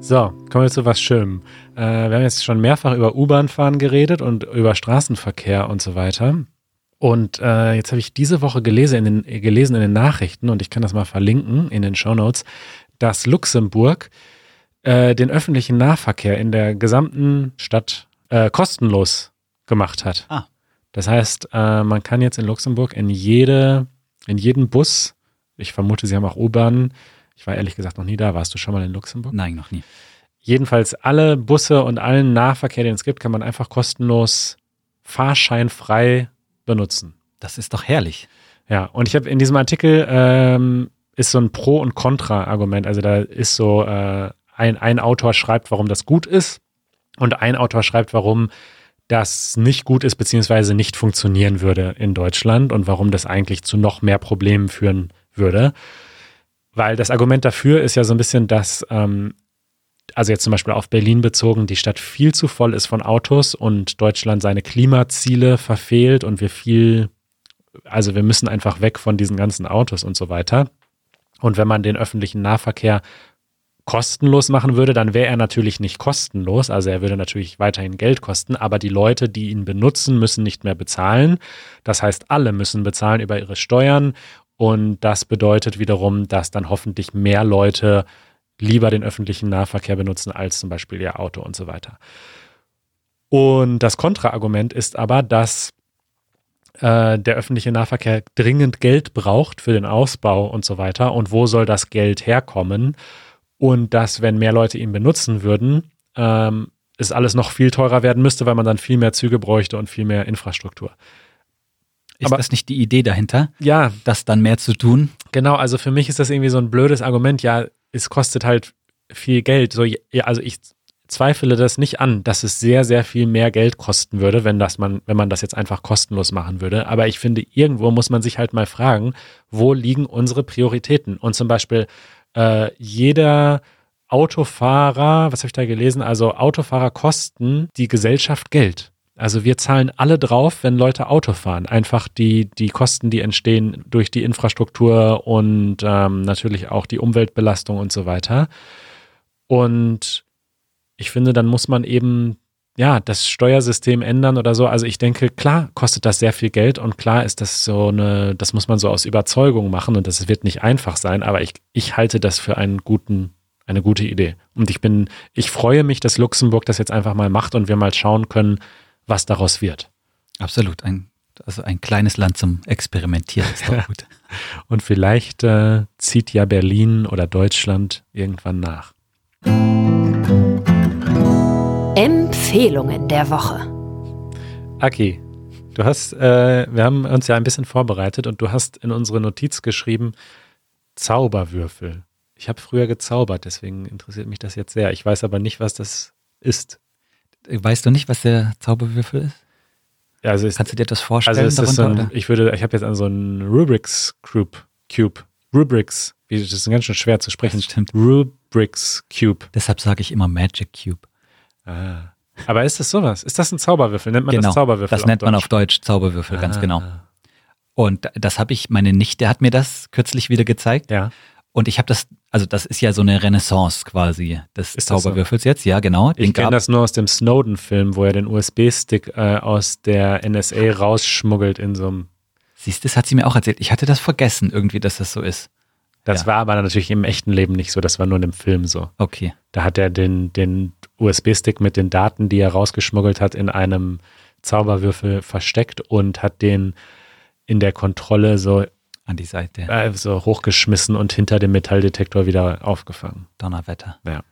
So, kommen wir zu was Schönem. Äh, wir haben jetzt schon mehrfach über U-Bahn-Fahren geredet und über Straßenverkehr und so weiter. Und äh, jetzt habe ich diese Woche gelesen in, den, gelesen in den Nachrichten, und ich kann das mal verlinken in den Shownotes, dass Luxemburg äh, den öffentlichen Nahverkehr in der gesamten Stadt äh, kostenlos gemacht hat. Ah. Das heißt, äh, man kann jetzt in Luxemburg in jede, in jeden Bus, ich vermute, sie haben auch U-Bahnen, ich war ehrlich gesagt noch nie da. Warst du schon mal in Luxemburg? Nein, noch nie. Jedenfalls alle Busse und allen Nahverkehr, den es gibt, kann man einfach kostenlos fahrscheinfrei benutzen. Das ist doch herrlich. Ja, und ich habe in diesem Artikel ähm, ist so ein Pro- und Contra-Argument. Also da ist so, äh, ein, ein Autor schreibt, warum das gut ist und ein Autor schreibt, warum das nicht gut ist, beziehungsweise nicht funktionieren würde in Deutschland und warum das eigentlich zu noch mehr Problemen führen würde. Weil das Argument dafür ist ja so ein bisschen, dass, ähm, also jetzt zum Beispiel auf Berlin bezogen, die Stadt viel zu voll ist von Autos und Deutschland seine Klimaziele verfehlt und wir viel, also wir müssen einfach weg von diesen ganzen Autos und so weiter. Und wenn man den öffentlichen Nahverkehr kostenlos machen würde, dann wäre er natürlich nicht kostenlos. Also er würde natürlich weiterhin Geld kosten, aber die Leute, die ihn benutzen, müssen nicht mehr bezahlen. Das heißt, alle müssen bezahlen über ihre Steuern. Und das bedeutet wiederum, dass dann hoffentlich mehr Leute lieber den öffentlichen Nahverkehr benutzen als zum Beispiel ihr Auto und so weiter. Und das Kontraargument ist aber, dass äh, der öffentliche Nahverkehr dringend Geld braucht für den Ausbau und so weiter. Und wo soll das Geld herkommen? Und dass, wenn mehr Leute ihn benutzen würden, ähm, es alles noch viel teurer werden müsste, weil man dann viel mehr Züge bräuchte und viel mehr Infrastruktur. Ist Aber- das nicht die Idee dahinter, Ja, das dann mehr zu tun? Genau, also für mich ist das irgendwie so ein blödes Argument. Ja, es kostet halt viel Geld. So, ja, also ich zweifle das nicht an, dass es sehr, sehr viel mehr Geld kosten würde, wenn das man, wenn man das jetzt einfach kostenlos machen würde. Aber ich finde, irgendwo muss man sich halt mal fragen, wo liegen unsere Prioritäten? Und zum Beispiel äh, jeder Autofahrer, was habe ich da gelesen? Also Autofahrer kosten die Gesellschaft Geld. Also wir zahlen alle drauf, wenn Leute Auto fahren. Einfach die, die Kosten, die entstehen durch die Infrastruktur und ähm, natürlich auch die Umweltbelastung und so weiter. Und ich finde, dann muss man eben ja das Steuersystem ändern oder so. Also ich denke, klar kostet das sehr viel Geld und klar ist das so eine, das muss man so aus Überzeugung machen und das wird nicht einfach sein, aber ich, ich halte das für einen guten, eine gute Idee. Und ich bin, ich freue mich, dass Luxemburg das jetzt einfach mal macht und wir mal schauen können, was daraus wird. Absolut. Ein, also ein kleines Land zum Experimentieren ist doch gut. Und vielleicht äh, zieht ja Berlin oder Deutschland irgendwann nach. Empfehlungen der Woche. Aki, du hast, äh, wir haben uns ja ein bisschen vorbereitet und du hast in unsere Notiz geschrieben, Zauberwürfel. Ich habe früher gezaubert, deswegen interessiert mich das jetzt sehr. Ich weiß aber nicht, was das ist. Weißt du nicht, was der Zauberwürfel ist? Ja, Also, ist, Kannst du dir das vorstellen? also ist so darunter, ein, ich würde, ich habe jetzt an so einen Rubrics Cube, Cube, Rubrics, wie, das ist ganz schön schwer zu sprechen. Das stimmt. Rubrics Cube. Deshalb sage ich immer Magic Cube. Ah. Aber ist das sowas? Ist das ein Zauberwürfel? Nennt man genau, das Zauberwürfel? das nennt man auf Deutsch Zauberwürfel, ganz Ah. genau. Und das habe ich, meine Nichte hat mir das kürzlich wieder gezeigt. Ja. Und ich habe das, also das ist ja so eine Renaissance quasi des Ist das so? Zauberwürfels jetzt, ja genau. Ich kenne das nur aus dem Snowden-Film, wo er den USB-Stick äh, aus der NSA rausschmuggelt in so einem. Siehst du, das hat sie mir auch erzählt. Ich hatte das vergessen irgendwie, dass das so ist. Das Ja. war aber natürlich im echten Leben nicht so, das war nur in dem Film so. Okay. Da hat er den, den USB-Stick mit den Daten, die er rausgeschmuggelt hat, in einem Zauberwürfel versteckt und hat den in der Kontrolle so, An die Seite. äh, so hochgeschmissen und hinter dem Metalldetektor wieder aufgefangen. Donnerwetter. Ja.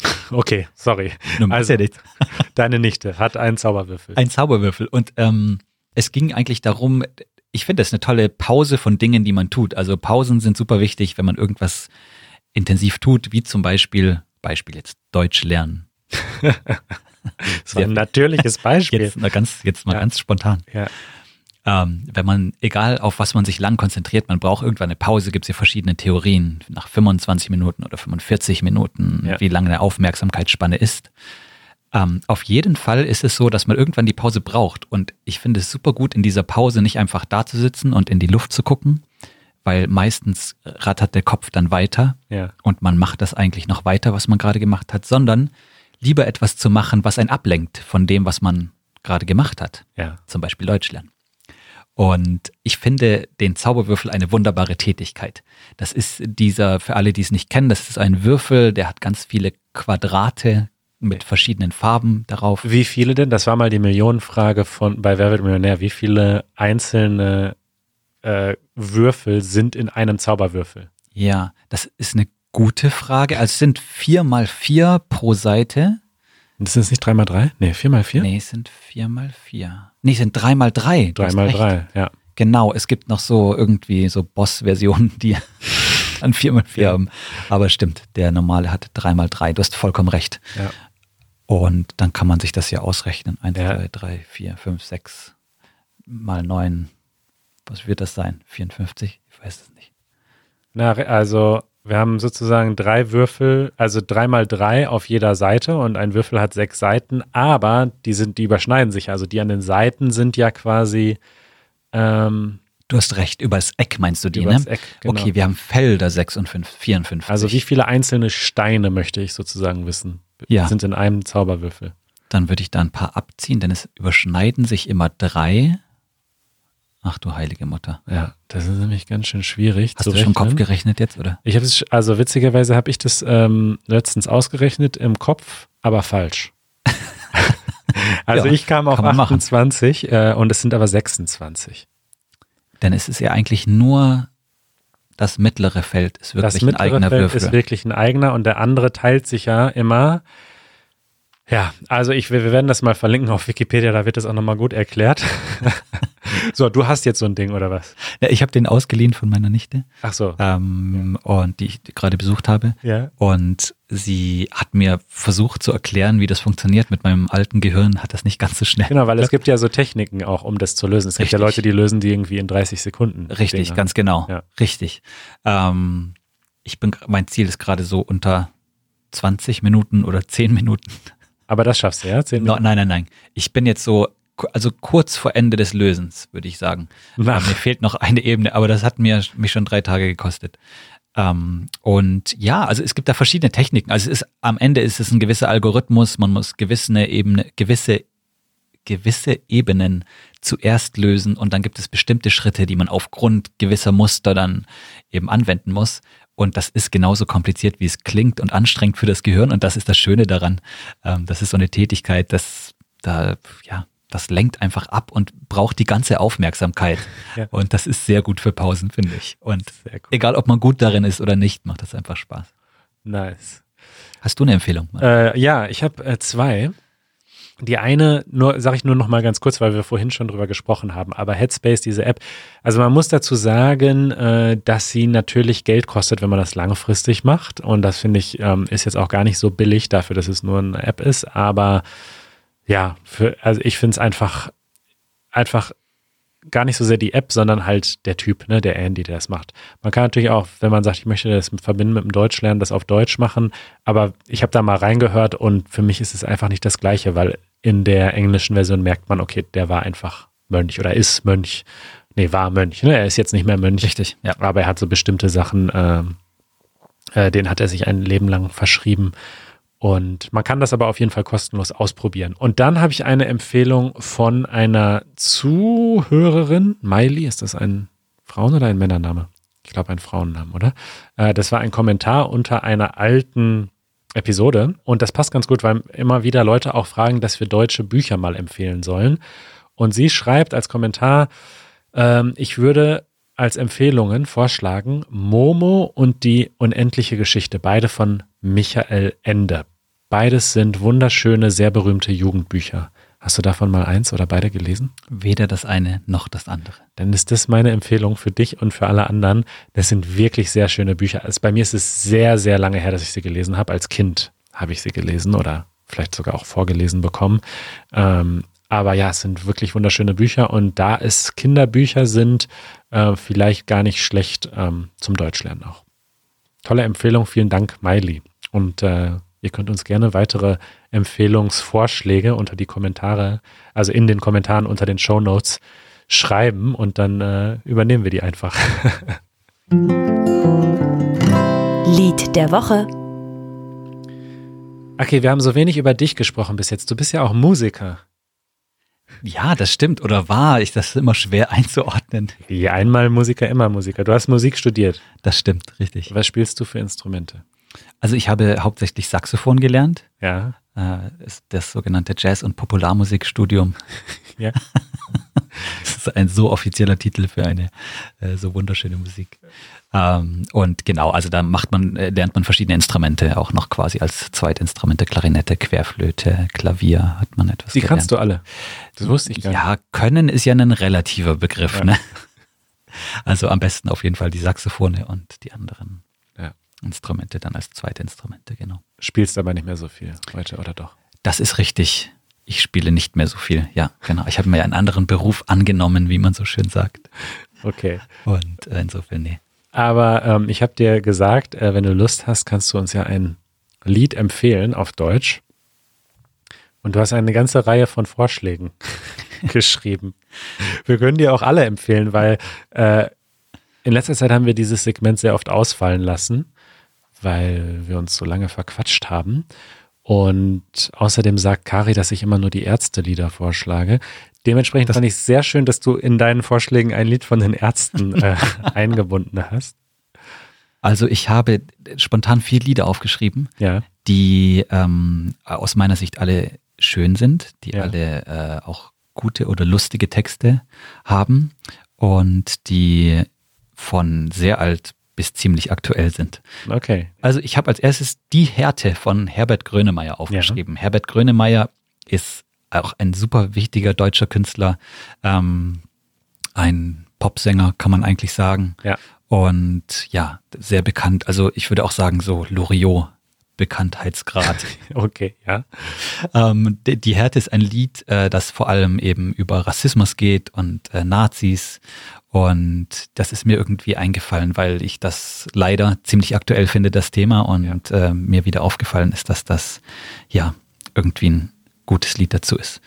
Okay, sorry. Nun, Also, ja deine Nichte hat einen Zauberwürfel. Ein Zauberwürfel. Und ähm, es ging eigentlich darum, ich finde das eine tolle Pause von Dingen, die man tut. Also Pausen sind super wichtig, wenn man irgendwas intensiv tut, wie zum Beispiel, Beispiel jetzt Deutsch lernen. Das war ein natürliches Beispiel. Jetzt mal ganz, jetzt mal Ja. ganz spontan. Ja. Ähm, wenn man, egal auf was man sich lang konzentriert, man braucht irgendwann eine Pause, gibt es ja verschiedene Theorien, nach 25 Minuten oder 45 Minuten, Ja. wie lange eine Aufmerksamkeitsspanne ist. Ähm, auf jeden Fall ist es so, dass man irgendwann die Pause braucht. Und ich finde es super gut, in dieser Pause nicht einfach da zu sitzen und in die Luft zu gucken, weil meistens rattert der Kopf dann weiter Ja. und man macht das eigentlich noch weiter, was man gerade gemacht hat, sondern lieber etwas zu machen, was einen ablenkt von dem, was man gerade gemacht hat Ja. zum Beispiel Deutsch lernen. Und ich finde den Zauberwürfel eine wunderbare Tätigkeit. Das ist dieser, für alle, die es nicht kennen, das ist ein Würfel, der hat ganz viele Quadrate mit verschiedenen Farben darauf. Wie viele denn? Das war mal die Millionenfrage von bei Wer wird Millionär. Wie viele einzelne äh, Würfel sind in einem Zauberwürfel? Ja, das ist eine gute Frage. Also es sind vier mal vier pro Seite. Das ist nicht 3x3? Nee, 4x4? Nee, es sind vier mal vier. Nee, es sind drei mal drei. Du hast recht. 3x3, ja. Genau, es gibt noch so irgendwie so Boss-Versionen, die dann 4x4 Ja. haben. Aber stimmt, der normale hat 3x3. Du hast vollkommen recht. ja. Und dann kann man sich das ja ausrechnen. 1, Ja. 2, 3, 4, 5, 6 mal 9. Was wird das sein? 54? Ich weiß es nicht. Na, also wir haben sozusagen drei Würfel, also dreimal drei auf jeder Seite und ein Würfel hat sechs Seiten, aber die sind, die überschneiden sich. Also die an den Seiten sind ja quasi ähm, Du hast recht, übers Eck meinst du die, übers ne? Eck. Genau. Okay, wir haben Felder 6 und 5, 54. Also wie viele einzelne Steine möchte ich sozusagen wissen, Ja. sind in einem Zauberwürfel? Dann würde ich da ein paar abziehen, denn es überschneiden sich immer drei. Ach du heilige Mutter. Ja, das ist nämlich ganz schön schwierig. Hast zu du schon Kopf rechnen. gerechnet jetzt, oder? Ich habe es, also witzigerweise habe ich das ähm, letztens ausgerechnet im Kopf, aber falsch. also Ja, ich kam auf kann man machen. 28 äh, und es sind aber 26. Denn es ist ja eigentlich nur das mittlere Feld ist wirklich das ein mittlere eigener Feld Würfel. ist wirklich ein eigener und der andere teilt sich ja immer. Ja, also ich, wir wir werden das mal verlinken auf Wikipedia, da wird das auch nochmal gut erklärt. so, du hast jetzt so ein Ding oder was? ja, ich habe den ausgeliehen von meiner Nichte, Ach so. ähm, und die ich gerade besucht habe. Ja. Und sie hat mir versucht zu erklären, wie das funktioniert. Mit meinem alten Gehirn hat das nicht ganz so schnell. Genau, weil es gibt ja so Techniken auch, um das zu lösen. Es gibt ja Richtig. Leute, die lösen die irgendwie in 30 Sekunden. Richtig, Dinger. ganz genau. Ja. Richtig. Ähm, ich bin, mein Ziel ist gerade so unter 20 Minuten oder 10 Minuten. Aber das schaffst du, ja? No, nein, nein, nein. Ich bin jetzt so, also kurz vor Ende des Lösens, würde ich sagen. Mir fehlt noch eine Ebene, aber das hat mir mich schon drei Tage gekostet. Ähm, und ja, also es gibt da verschiedene Techniken. Also es ist, am Ende ist es ein gewisser Algorithmus. Man muss gewisse Ebene, gewisse, gewisse Ebenen zuerst lösen und dann gibt es bestimmte Schritte, die man aufgrund gewisser Muster dann eben anwenden muss. Und das ist genauso kompliziert, wie es klingt und anstrengend für das Gehirn. Und das ist das Schöne daran. Ähm, das ist so eine Tätigkeit, das da, ja, das lenkt einfach ab und braucht die ganze Aufmerksamkeit. Ja. Und das ist sehr gut für Pausen, finde ich. Und egal, ob man gut darin ist oder nicht, macht das einfach Spaß. Nice. Hast du eine Empfehlung? Äh, ja, ich habe äh, zwei. Die eine, nur sage ich nur noch mal ganz kurz, weil wir vorhin schon drüber gesprochen haben, aber Headspace, diese App, also man muss dazu sagen, äh, dass sie natürlich Geld kostet, wenn man das langfristig macht. Und das finde ich, ähm, ist jetzt auch gar nicht so billig dafür, dass es nur eine App ist. Aber ja, für, also ich finde es einfach, einfach gar nicht so sehr die App, sondern halt der Typ, ne, der Andy, der das macht. Man kann natürlich auch, wenn man sagt, ich möchte das verbinden mit dem Deutschlernen, das auf Deutsch machen, aber ich habe da mal reingehört und für mich ist es einfach nicht das Gleiche, weil in der englischen Version merkt man, okay, der war einfach Mönch oder ist Mönch. Nee, war Mönch, ne? Er ist jetzt nicht mehr Mönch. Richtig, ja. Aber er hat so bestimmte Sachen, ähm, äh, denen hat er sich ein Leben lang verschrieben. Und man kann das aber auf jeden Fall kostenlos ausprobieren. Und dann habe ich eine Empfehlung von einer Zuhörerin. Miley, ist das ein Frauen- oder ein Männername? Ich glaube, ein Frauennamen, oder? Äh, das war ein Kommentar unter einer alten Episode. Und das passt ganz gut, weil immer wieder Leute auch fragen, dass wir deutsche Bücher mal empfehlen sollen. Und sie schreibt als Kommentar, ähm, ich würde als Empfehlungen vorschlagen Momo und die unendliche Geschichte, beide von Michael Ende. Beides sind wunderschöne, sehr berühmte Jugendbücher. Hast du davon mal eins oder beide gelesen? Weder das eine noch das andere. Dann ist das meine Empfehlung für dich und für alle anderen. Das sind wirklich sehr schöne Bücher. Also bei mir ist es sehr, sehr lange her, dass ich sie gelesen habe. Als Kind habe ich sie gelesen oder vielleicht sogar auch vorgelesen bekommen. Ähm, aber ja, es sind wirklich wunderschöne Bücher und da es Kinderbücher sind, äh, vielleicht gar nicht schlecht ähm, zum Deutschlernen auch. Tolle Empfehlung, vielen Dank, Miley. Und äh, Ihr könnt uns gerne weitere Empfehlungsvorschläge unter die Kommentare, also in den Kommentaren unter den Show Notes schreiben und dann äh, übernehmen wir die einfach. Lied der Woche. Okay, wir haben so wenig über dich gesprochen bis jetzt. Du bist ja auch Musiker. Ja, das stimmt. Oder war ich? Das ist immer schwer einzuordnen. Wie einmal Musiker, immer Musiker. Du hast Musik studiert. Das stimmt, richtig. Was spielst du für Instrumente? Also ich habe hauptsächlich Saxophon gelernt. Ja. Äh, ist das sogenannte Jazz- und Popularmusikstudium. Ja. das ist ein so offizieller Titel für eine äh, so wunderschöne Musik. Ähm, und genau, also da macht man, äh, lernt man verschiedene Instrumente, auch noch quasi als Zweitinstrumente, Klarinette, Querflöte, Klavier hat man etwas Die gelernt. kannst du alle. Das wusste ich gar nicht. Ja, können ist ja ein relativer Begriff, Ja. ne? Also am besten auf jeden Fall die Saxophone und die anderen. Instrumente dann als Zweitinstrumente, genau. Spielst aber nicht mehr so viel heute, oder doch? Das ist richtig. Ich spiele nicht mehr so viel. Ja, genau. Ich habe mir einen anderen Beruf angenommen, wie man so schön sagt. Okay. Und äh, insofern, nee. Aber ähm, ich habe dir gesagt, äh, wenn du Lust hast, kannst du uns ja ein Lied empfehlen auf Deutsch. Und du hast eine ganze Reihe von Vorschlägen geschrieben. Wir können dir auch alle empfehlen, weil äh, in letzter Zeit haben wir dieses Segment sehr oft ausfallen lassen, weil wir uns so lange verquatscht haben. Und außerdem sagt Kari, dass ich immer nur die Ärzte-Lieder vorschlage. Dementsprechend fand ich es sehr schön, dass du in deinen Vorschlägen ein Lied von den Ärzten äh, eingebunden hast. Also ich habe spontan vier Lieder aufgeschrieben, Ja. die ähm, aus meiner Sicht alle schön sind, die Ja. alle äh, auch gute oder lustige Texte haben und die von sehr alt bis ziemlich aktuell sind. Okay. Also ich habe als erstes die Härte von Herbert Grönemeyer aufgeschrieben. Herbert Grönemeyer ist auch ein super wichtiger deutscher Künstler, ähm, ein Popsänger, kann man eigentlich sagen. Ja. Und ja, sehr bekannt. Also ich würde auch sagen, so Loriot Bekanntheitsgrad. Okay, ja. ähm, die, die Härte ist ein Lied, äh, das vor allem eben über Rassismus geht und äh, Nazis. Und das ist mir irgendwie eingefallen, weil ich das leider ziemlich aktuell finde, das Thema. Und äh, mir wieder aufgefallen ist, dass das ja irgendwie ein gutes Lied dazu ist.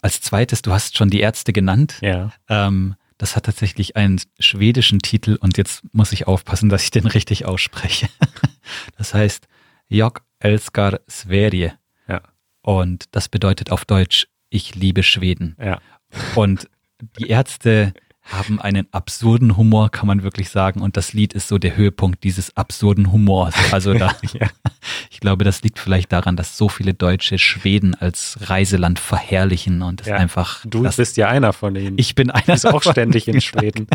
Als zweites, du hast schon die Ärzte genannt. Ja. Ähm, das hat tatsächlich einen schwedischen Titel und jetzt muss ich aufpassen, dass ich den richtig ausspreche. Das heißt Jag älskar Sverige Ja. und das bedeutet auf Deutsch Ich liebe Schweden. Ja. Und die Ärzte haben einen absurden Humor, kann man wirklich sagen. Und das Lied ist so der Höhepunkt dieses absurden Humors. Also da, Ja. ich glaube, das liegt vielleicht daran, dass so viele Deutsche Schweden als Reiseland verherrlichen und Ja. einfach. Du das, bist ja einer von ihnen. ich bin einer Du bist auch ständig in Schweden.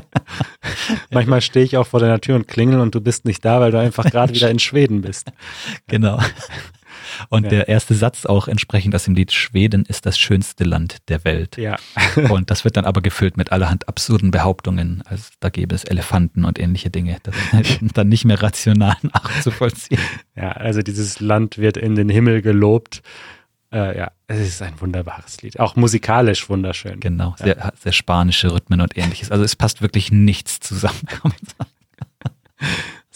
Manchmal stehe ich auch vor deiner Tür und klingel und du bist nicht da, weil du einfach gerade wieder in Schweden bist. Genau. Und Ja. der erste Satz auch entsprechend aus dem Lied Schweden ist das schönste Land der Welt. Ja. Und das wird dann aber gefüllt mit allerhand absurden Behauptungen, als da gäbe es Elefanten und ähnliche Dinge. Das ist halt dann nicht mehr rational nachzuvollziehen. Ja, also dieses Land wird in den Himmel gelobt. Äh, ja, es ist ein wunderbares Lied. Auch musikalisch wunderschön. Genau, sehr, sehr spanische Rhythmen und ähnliches. Also es passt wirklich nichts zusammen. kann man sagen.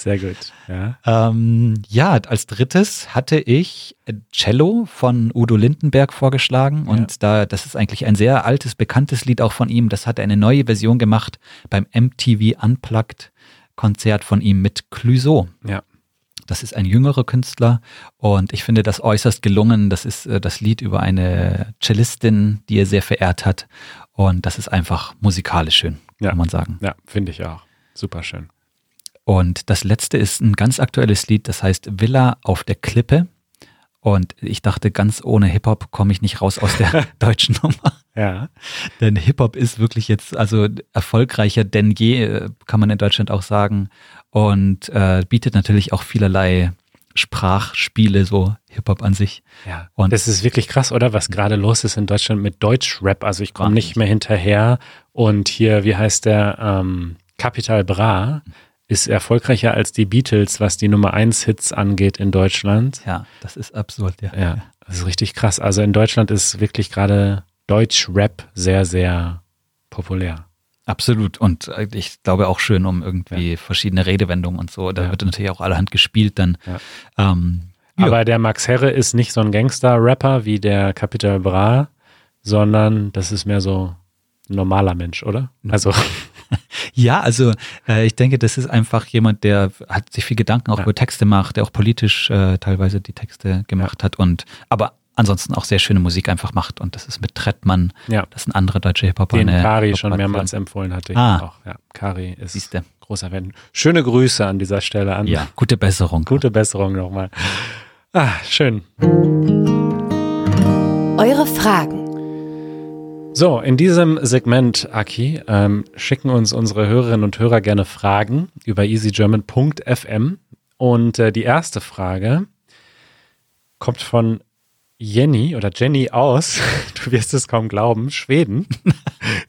Sehr gut. Ja. Ähm, ja, als drittes hatte ich Cello von Udo Lindenberg vorgeschlagen und da das ist eigentlich ein sehr altes, bekanntes Lied auch von ihm. Das hat er eine neue Version gemacht beim MTV Unplugged Konzert von ihm mit Clouseau. Ja. Das ist ein jüngerer Künstler und ich finde das äußerst gelungen. Das ist äh, das Lied über eine Cellistin, die er sehr verehrt hat und das ist einfach musikalisch schön, Ja. kann man sagen. Ja, finde ich auch. super schön. Und das letzte ist ein ganz aktuelles Lied, das heißt Villa auf der Klippe. Und ich dachte, ganz ohne Hip-Hop komme ich nicht raus aus der deutschen Nummer. Ja. Denn Hip-Hop ist wirklich jetzt also erfolgreicher denn je, äh, kann man in Deutschland auch sagen. Und äh, bietet natürlich auch vielerlei Sprachspiele, so Hip-Hop an sich. Ja. Und- das ist wirklich krass, oder? Was gerade los ist in Deutschland mit Deutschrap. Also ich komme nicht mehr hinterher. Und hier, wie heißt der? Ähm, Capital Bra ist erfolgreicher als die Beatles, was die Nummer 1 Hits angeht in Deutschland. Ja, das ist absurd, ja. Ja, das ist richtig krass. Also in Deutschland ist wirklich gerade Deutschrap sehr, sehr populär. Absolut. Und äh, ich glaube auch schön um irgendwie verschiedene Redewendungen und so. Da Ja. wird natürlich auch allerhand gespielt dann. Ähm, ja. Aber der Max Herre ist nicht so ein Gangster-Rapper wie der Capital Bra, sondern das ist mehr so ein normaler Mensch, oder? Also, Ja, also äh, ich denke, das ist einfach jemand, der hat sich viel Gedanken auch Ja. über Texte macht, der auch politisch äh, teilweise die Texte gemacht hat und aber ansonsten auch sehr schöne Musik einfach macht und das ist mit Trettmann, ja, das ist ein anderer deutscher Hip-Hopper. den eine Kari schon mehrmals empfohlen hatte. Ich Ah. auch. Ja, Kari ist Siehste. großer Fan. Schöne Grüße an dieser Stelle an. Ja, gute Besserung. Gute Besserung nochmal. Ah, schön. Eure Fragen. So, in diesem Segment, Aki, ähm, schicken uns unsere Hörerinnen und Hörer gerne Fragen über easygerman.fm. Und äh, die erste Frage kommt von Jenny oder Jenny aus, du wirst es kaum glauben, Schweden.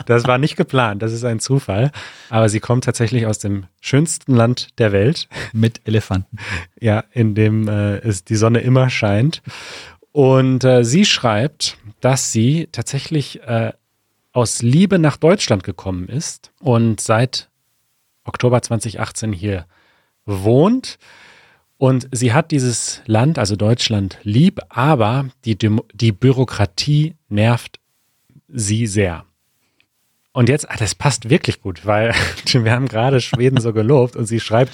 Das war nicht geplant, das ist ein Zufall. Aber sie kommt tatsächlich aus dem schönsten Land der Welt, Mit Elefanten. ja, in dem äh, es die Sonne immer scheint. Und äh, sie schreibt, dass sie tatsächlich äh, aus Liebe nach Deutschland gekommen ist und seit Oktober 2018 hier wohnt. Und sie hat dieses Land, also Deutschland, lieb, aber die, die Bürokratie nervt sie sehr. Und jetzt, ah, das passt wirklich gut, weil wir haben gerade Schweden so gelobt und sie schreibt,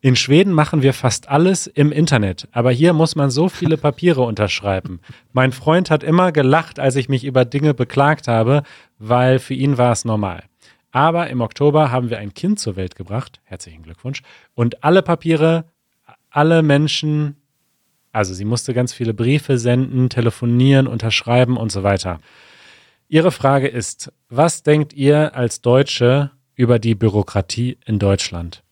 in Schweden machen wir fast alles im Internet, aber hier muss man so viele Papiere unterschreiben. Mein Freund hat immer gelacht, als ich mich über Dinge beklagt habe, weil für ihn war es normal. Aber im Oktober haben wir ein Kind zur Welt gebracht, herzlichen Glückwunsch, und alle Papiere, alle Menschen, also sie musste ganz viele Briefe senden, telefonieren, unterschreiben und so weiter. Ihre Frage ist, was denkt ihr als Deutsche über die Bürokratie in Deutschland?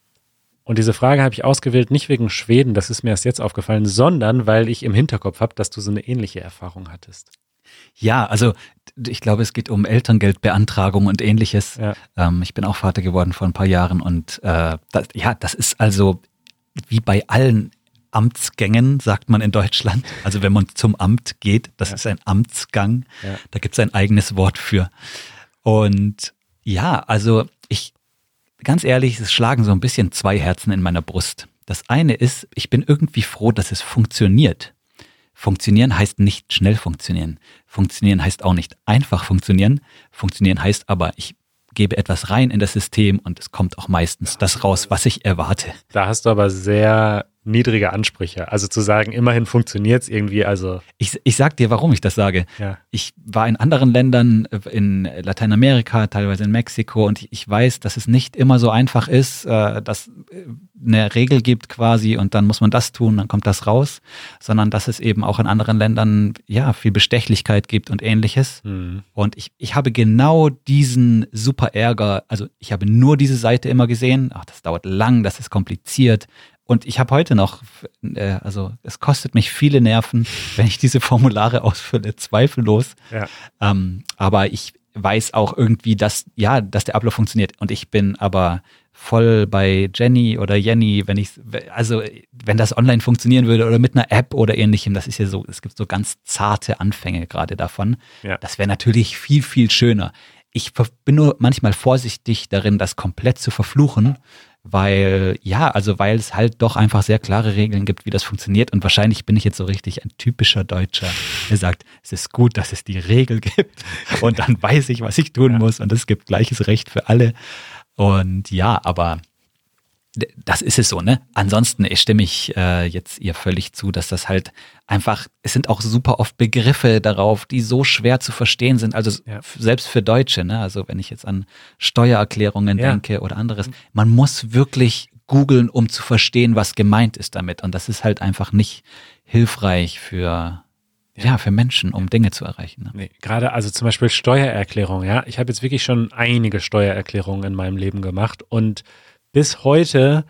Und diese Frage habe ich ausgewählt, nicht wegen Schweden, das ist mir erst jetzt aufgefallen, sondern weil ich im Hinterkopf habe, dass du so eine ähnliche Erfahrung hattest. Ja, also ich glaube, es geht um Elterngeldbeantragung und ähnliches. Ja. Ähm, ich bin auch Vater geworden vor ein paar Jahren und äh, das, ja, das ist also wie bei allen Amtsgängen, sagt man in Deutschland. Also wenn man zum Amt geht, das ist ein Amtsgang. Ja. Da gibt es ein eigenes Wort für. Und ja, also ich, ganz ehrlich, es schlagen so ein bisschen zwei Herzen in meiner Brust. Das eine ist, ich bin irgendwie froh, dass es funktioniert. Funktionieren heißt nicht schnell funktionieren. Funktionieren heißt auch nicht einfach funktionieren. Funktionieren heißt aber, ich gebe etwas rein in das System und es kommt auch meistens das raus, was ich erwarte. Da hast du aber sehr niedrige Ansprüche. Also zu sagen, immerhin funktioniert es irgendwie, also Ich, ich sag dir, warum ich das sage. ja. Ich war in anderen Ländern, äh, in Lateinamerika, teilweise in Mexiko und ich weiß, dass es nicht immer so einfach ist, äh, dass äh, eine Regel gibt quasi und dann muss man das tun, dann kommt das raus, sondern dass es eben auch in anderen Ländern ja viel Bestechlichkeit gibt und ähnliches. Hm. Und ich, ich habe genau diesen super Ärger, also ich habe nur diese Seite immer gesehen, ach, das dauert lang, das ist kompliziert. Und ich habe heute noch, äh, also es kostet mich viele Nerven, wenn ich diese Formulare ausfülle, zweifellos. Ja. Ähm, aber ich weiß auch irgendwie, dass, ja, dass der Ablauf funktioniert. Und ich bin aber voll bei Jenny oder Jenny, wenn ich, also wenn das online funktionieren würde oder mit einer App oder ähnlichem, das ist ja so, es gibt so ganz zarte Anfänge gerade davon. Ja. Das wäre natürlich viel, viel schöner. Ich bin nur manchmal vorsichtig darin, das komplett zu verfluchen, weil, ja, also weil es halt doch einfach sehr klare Regeln gibt, wie das funktioniert. Und wahrscheinlich bin ich jetzt so richtig ein typischer Deutscher, der sagt, es ist gut, dass es die Regel gibt und dann weiß ich, was ich tun muss und es gibt gleiches Recht für alle. Und ja, aber das ist es so, ne? Ansonsten stimme ich äh, jetzt ihr völlig zu, dass das halt einfach, es sind auch super oft Begriffe darauf, die so schwer zu verstehen sind. Also Ja. selbst für Deutsche, ne? Also wenn ich jetzt an Steuererklärungen Ja. denke oder anderes, man muss wirklich googeln, um zu verstehen, was gemeint ist damit. Und das ist halt einfach nicht hilfreich für, ja, für Menschen, um Dinge zu erreichen. Ne? Nee, gerade also zum Beispiel Steuererklärung, ja. Ich habe jetzt wirklich schon einige Steuererklärungen in meinem Leben gemacht und bis heute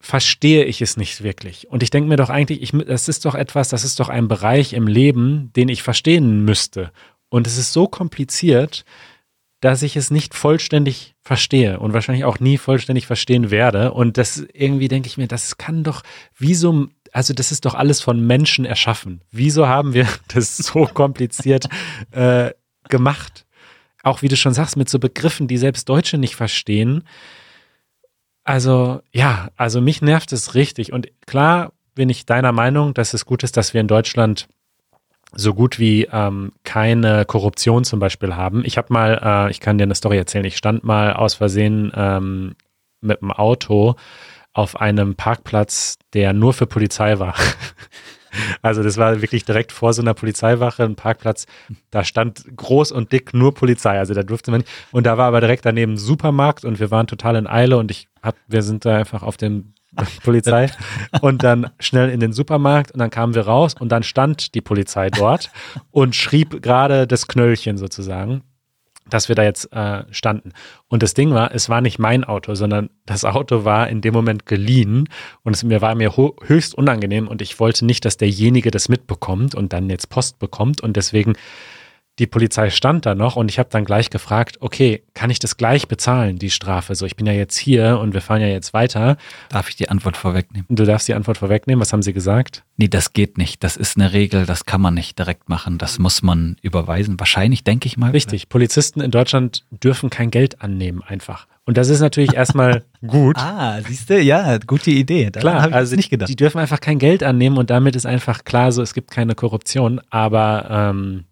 verstehe ich es nicht wirklich. Und ich denke mir doch eigentlich, ich, das ist doch etwas, das ist doch ein Bereich im Leben, den ich verstehen müsste. Und es ist so kompliziert, dass ich es nicht vollständig verstehe und wahrscheinlich auch nie vollständig verstehen werde. Und das irgendwie denke ich mir, das kann doch, wieso, also das ist doch alles von Menschen erschaffen. Wieso haben wir das so kompliziert äh, gemacht? Auch wie du schon sagst, mit so Begriffen, die selbst Deutsche nicht verstehen. Also ja, also mich nervt es richtig. Und klar bin ich deiner Meinung, dass es gut ist, dass wir in Deutschland so gut wie ähm, keine Korruption zum Beispiel haben. Ich habe mal, äh, ich kann dir eine Story erzählen, ich stand mal aus Versehen ähm, mit dem Auto auf einem Parkplatz, der nur für Polizei war. Also das war wirklich direkt vor so einer Polizeiwache, ein Parkplatz, da stand groß und dick nur Polizei, also da durfte man nicht. Und da war aber direkt daneben ein Supermarkt und wir waren total in Eile und ich hab, wir sind da einfach auf dem Polizei und dann schnell in den Supermarkt und dann kamen wir raus und dann stand die Polizei dort und schrieb gerade das Knöllchen sozusagen, dass wir da jetzt äh, standen. Und das Ding war, es war nicht mein Auto, sondern das Auto war in dem Moment geliehen und es mir war mir höchst unangenehm und ich wollte nicht, dass derjenige das mitbekommt und dann jetzt Post bekommt und deswegen die Polizei stand da noch und ich habe dann gleich gefragt, okay, kann ich das gleich bezahlen, die Strafe? So, ich bin ja jetzt hier und wir fahren ja jetzt weiter. Darf ich die Antwort vorwegnehmen? Du darfst die Antwort vorwegnehmen. Was haben sie gesagt? Nee, das geht nicht. Das ist eine Regel, das kann man nicht direkt machen. Das muss man überweisen. Wahrscheinlich, denke ich mal. Richtig, Polizisten in Deutschland dürfen kein Geld annehmen einfach. Und das ist natürlich erstmal gut. Ah, siehst du, ja, gute Idee. Da Klar, also nicht gedacht. die dürfen einfach kein Geld annehmen und damit ist einfach klar, so es gibt keine Korruption. Aber ähm,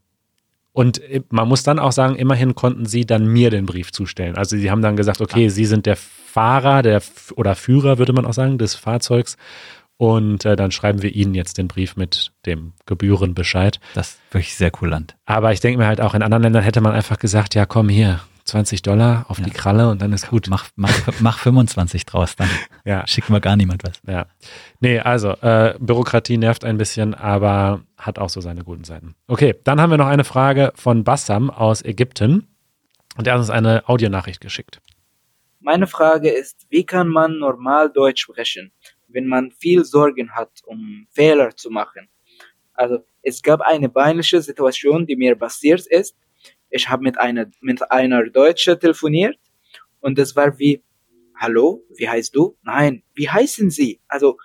und man muss dann auch sagen, immerhin konnten sie dann mir den Brief zustellen. Also sie haben dann gesagt, okay, sie sind der Fahrer, der oder Führer, würde man auch sagen, des Fahrzeugs. Und äh, dann schreiben wir ihnen jetzt den Brief mit dem Gebührenbescheid. das ist wirklich sehr kulant. Aber ich denke mir halt auch, in anderen Ländern hätte man einfach gesagt, ja komm hier, 20 Dollar auf die Kralle und dann ist gut. Mach, mach, mach 25 draus, dann Ja. schicken wir gar niemand was. Ja. Nee, also äh, Bürokratie nervt ein bisschen, aber hat auch so seine guten Seiten. Okay, dann haben wir noch eine Frage von Bassam aus Ägypten. Und er hat uns eine Audionachricht geschickt. Meine Frage ist, wie kann man normal Deutsch sprechen, wenn man viel Sorgen hat, um Fehler zu machen? Also, es gab eine peinliche Situation, die mir passiert ist. Ich habe mit einer, mit einer Deutsche telefoniert und es war wie, hallo, wie heißt du? Nein, wie heißen Sie? Also,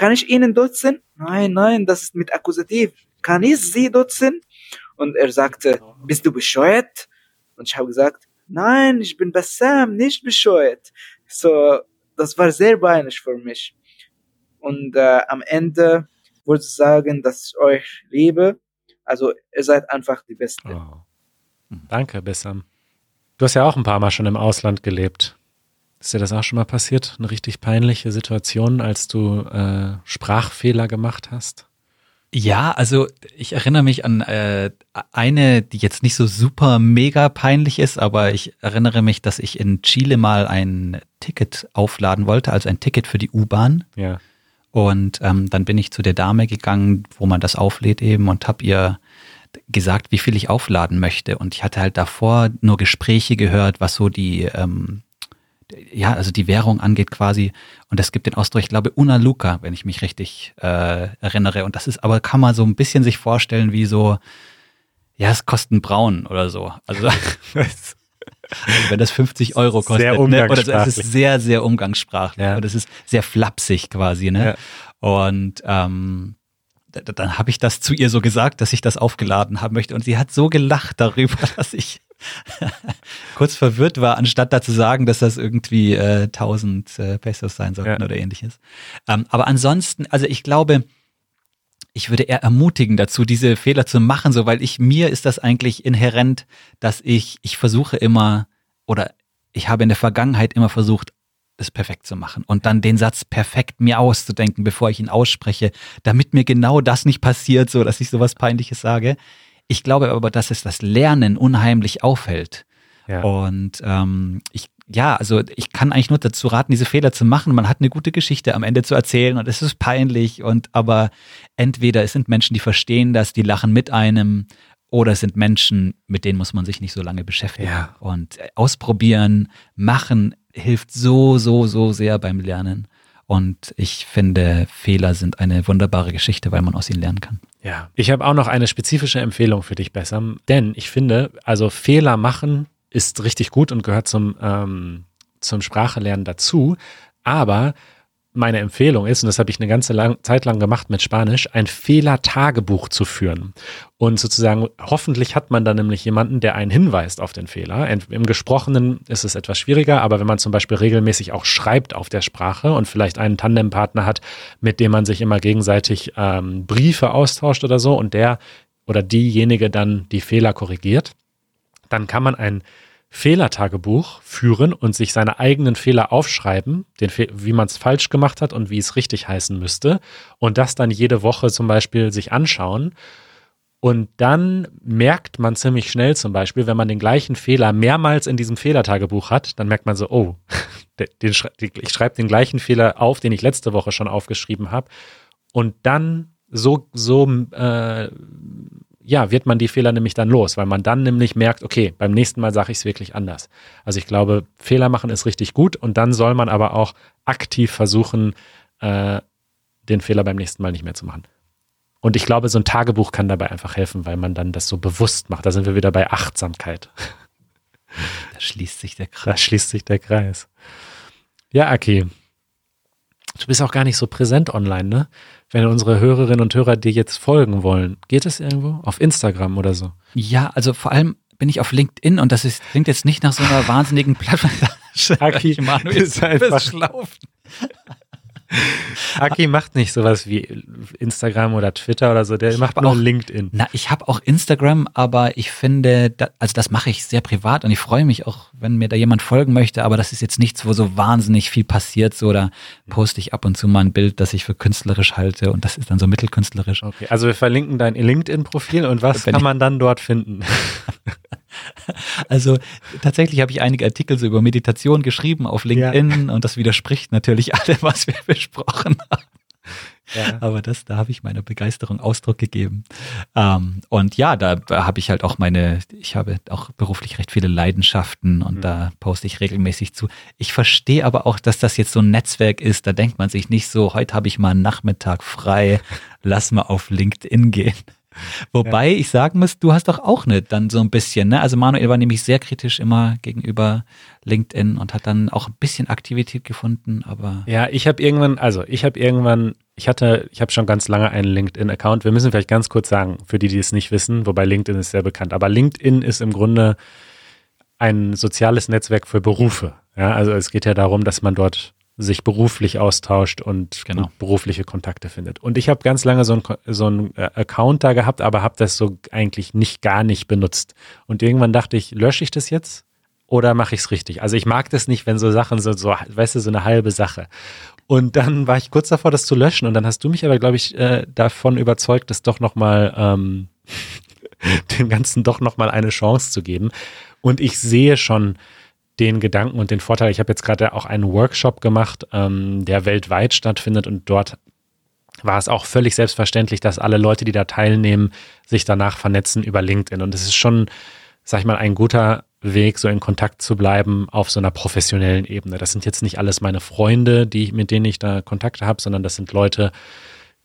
kann ich Ihnen dutzen? Nein, nein, das ist mit Akkusativ. Kann ich Sie dutzen? Und er sagte, bist du bescheuert? Und ich habe gesagt, nein, ich bin Bassam, nicht bescheuert. So, das war sehr peinlich für mich. Und äh, am Ende würde ich sagen, dass ich euch liebe. Also, ihr seid einfach die Beste. Oh. Danke, Bassam. Du hast ja auch ein paar Mal schon im Ausland gelebt. Ist dir das auch schon mal passiert? Eine richtig peinliche Situation, als du äh, Sprachfehler gemacht hast? Ja, also ich erinnere mich an äh, eine, die jetzt nicht so super mega peinlich ist, aber ich erinnere mich, dass ich in Chile mal ein Ticket aufladen wollte, also ein Ticket für die U-Bahn. Ja. Und ähm, dann bin ich zu der Dame gegangen, wo man das auflädt eben und habe ihr gesagt, wie viel ich aufladen möchte. Und ich hatte halt davor nur Gespräche gehört, was so die, ähm, ja, also die Währung angeht quasi. Und es gibt den Ausdruck, ich glaube, Una Luca, wenn ich mich richtig äh, erinnere. Und das ist aber, kann man so ein bisschen sich vorstellen wie so, ja, es kostet ein Braun oder so. Also, also wenn das 50 Euro kostet. Sehr Ne? Oder so, es ist sehr, sehr umgangssprachlich. Ja. Und es ist sehr flapsig quasi, ne? Und ähm, da- da- dann habe ich das zu ihr so gesagt, dass ich das aufgeladen haben möchte. Und sie hat so gelacht darüber, dass ich kurz verwirrt war, anstatt da zu sagen, dass das irgendwie äh, 1000 äh, Pesos sein sollten Ja. oder ähnliches. Ähm, aber ansonsten, also ich glaube, ich würde eher ermutigen dazu, diese Fehler zu machen, so weil ich mir ist das eigentlich inhärent, dass ich ich versuche immer oder ich habe in der Vergangenheit immer versucht es perfekt zu machen und dann den Satz perfekt mir auszudenken, bevor ich ihn ausspreche, damit mir genau das nicht passiert, so dass ich sowas Peinliches sage. Ich glaube aber, dass es das Lernen unheimlich aufhält. Ja. Und ähm, ich ja, also ich kann eigentlich nur dazu raten, diese Fehler zu machen. Man hat eine gute Geschichte am Ende zu erzählen und es ist peinlich und aber entweder es sind Menschen, die verstehen das, die lachen mit einem oder es sind Menschen, mit denen muss man sich nicht so lange beschäftigen. Ja. Und äh, ausprobieren, machen hilft so, so, so sehr beim Lernen. Und ich finde, Fehler sind eine wunderbare Geschichte, weil man aus ihnen lernen kann. Ja, ich habe auch noch eine spezifische Empfehlung für dich, Bessam, denn ich finde, also Fehler machen ist richtig gut und gehört zum, ähm, zum Sprachelernen dazu, aber meine Empfehlung ist, und das habe ich eine ganze lang, Zeit lang gemacht mit Spanisch, ein Fehlertagebuch zu führen. Und sozusagen, hoffentlich hat man dann nämlich jemanden, der einen hinweist auf den Fehler. Im Gesprochenen ist es etwas schwieriger, aber wenn man zum Beispiel regelmäßig auch schreibt auf der Sprache und vielleicht einen Tandempartner hat, mit dem man sich immer gegenseitig ähm, Briefe austauscht oder so und der oder diejenige dann die Fehler korrigiert, dann kann man ein Fehlertagebuch führen und sich seine eigenen Fehler aufschreiben, Fe wie man es falsch gemacht hat und wie es richtig heißen müsste und das dann jede Woche zum Beispiel sich anschauen. Und dann merkt man ziemlich schnell zum Beispiel, wenn man den gleichen Fehler mehrmals in diesem Fehlertagebuch hat, dann merkt man so, oh, den, ich schreibe den gleichen Fehler auf, den ich letzte Woche schon aufgeschrieben habe. Und dann so, so äh, ja, wird man die Fehler nämlich dann los, weil man dann nämlich merkt, okay, beim nächsten Mal sage ich es wirklich anders. Also ich glaube, Fehler machen ist richtig gut und dann soll man aber auch aktiv versuchen, äh, den Fehler beim nächsten Mal nicht mehr zu machen. Und ich glaube, so ein Tagebuch kann dabei einfach helfen, weil man dann das so bewusst macht. Da sind wir wieder bei Achtsamkeit. Da schließt sich der Kreis. Da schließt sich der Kreis. Ja, Aki. Du bist auch gar nicht so präsent online, ne? Wenn unsere Hörerinnen und Hörer dir jetzt folgen wollen? Geht es irgendwo? Auf Instagram oder so? Ja, also vor allem bin ich auf LinkedIn und das ist, klingt jetzt nicht nach so einer wahnsinnigen Plattform. Aki ist einfach schlaufen. Aki macht nicht sowas wie Instagram oder Twitter oder so, der ich macht nur LinkedIn. Na, ich habe auch Instagram, aber ich finde, da, also das mache ich sehr privat und ich freue mich auch, wenn mir da jemand folgen möchte, aber das ist jetzt nichts, wo so wahnsinnig viel passiert, so da poste ich ab und zu mal ein Bild, das ich für künstlerisch halte und das ist dann so mittelkünstlerisch. Okay, also wir verlinken dein LinkedIn-Profil und was kann man dann dort finden? Also tatsächlich habe ich einige Artikel so über Meditation geschrieben auf LinkedIn ja. und das widerspricht natürlich allem, was wir besprochen haben. Ja. Aber das, da habe ich meiner Begeisterung Ausdruck gegeben. Ähm, und ja, da habe ich halt auch meine, ich habe auch beruflich recht viele Leidenschaften und mhm. da poste ich regelmäßig zu. Ich verstehe aber auch, dass das jetzt so ein Netzwerk ist. Da denkt man sich nicht so, heute habe ich mal einen Nachmittag frei, lass mal auf LinkedIn gehen. Wobei ja. ich sagen muss, du hast doch auch nicht dann so ein bisschen, ne? Also Manuel war nämlich sehr kritisch immer gegenüber LinkedIn und hat dann auch ein bisschen Aktivität gefunden, aber. Ja, ich habe irgendwann, also ich habe irgendwann, ich hatte, ich habe schon ganz lange einen LinkedIn-Account. Wir müssen vielleicht ganz kurz sagen, für die, die es nicht wissen, wobei LinkedIn ist sehr bekannt, aber LinkedIn ist im Grunde ein soziales Netzwerk für Berufe. Ja, also es geht ja darum, dass man dort sich beruflich austauscht und, genau. berufliche Kontakte findet. Und ich habe ganz lange so ein, so ein äh, Account da gehabt, aber habe das so eigentlich nicht gar nicht benutzt. Und irgendwann dachte ich, lösche ich das jetzt oder mache ich es richtig? Also ich mag das nicht, wenn so Sachen so, so, weißt du, so eine halbe Sache. Und dann war ich kurz davor, das zu löschen. Und dann hast du mich aber, glaube ich, äh, davon überzeugt, das doch nochmal, ähm, dem Ganzen doch nochmal eine Chance zu geben. Und ich sehe schon, den Gedanken und den Vorteil. Ich habe jetzt gerade auch einen Workshop gemacht, ähm, der weltweit stattfindet und dort war es auch völlig selbstverständlich, dass alle Leute, die da teilnehmen, sich danach vernetzen über LinkedIn. Und es ist schon, sag ich mal, ein guter Weg, so in Kontakt zu bleiben auf so einer professionellen Ebene. Das sind jetzt nicht alles meine Freunde, die, mit denen ich da Kontakte habe, sondern das sind Leute,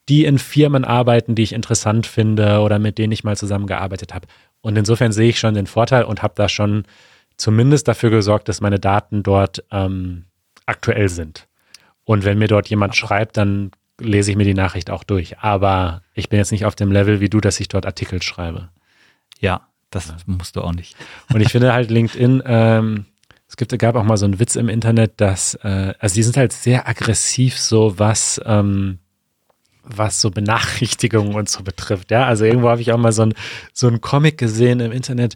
die in Firmen arbeiten, die ich interessant finde oder mit denen ich mal zusammengearbeitet habe. Und insofern sehe ich schon den Vorteil und habe da schon zumindest dafür gesorgt, dass meine Daten dort ähm, aktuell sind. Und wenn mir dort jemand schreibt, dann lese ich mir die Nachricht auch durch. Aber ich bin jetzt nicht auf dem Level wie du, dass ich dort Artikel schreibe. Ja, das ja. musst du auch nicht. Und ich finde halt LinkedIn, ähm, es gibt, gab auch mal so einen Witz im Internet, dass, äh, also die sind halt sehr aggressiv, so was, ähm, was so Benachrichtigungen und so betrifft. Ja, also irgendwo habe ich auch mal so ein, so ein Comic gesehen im Internet,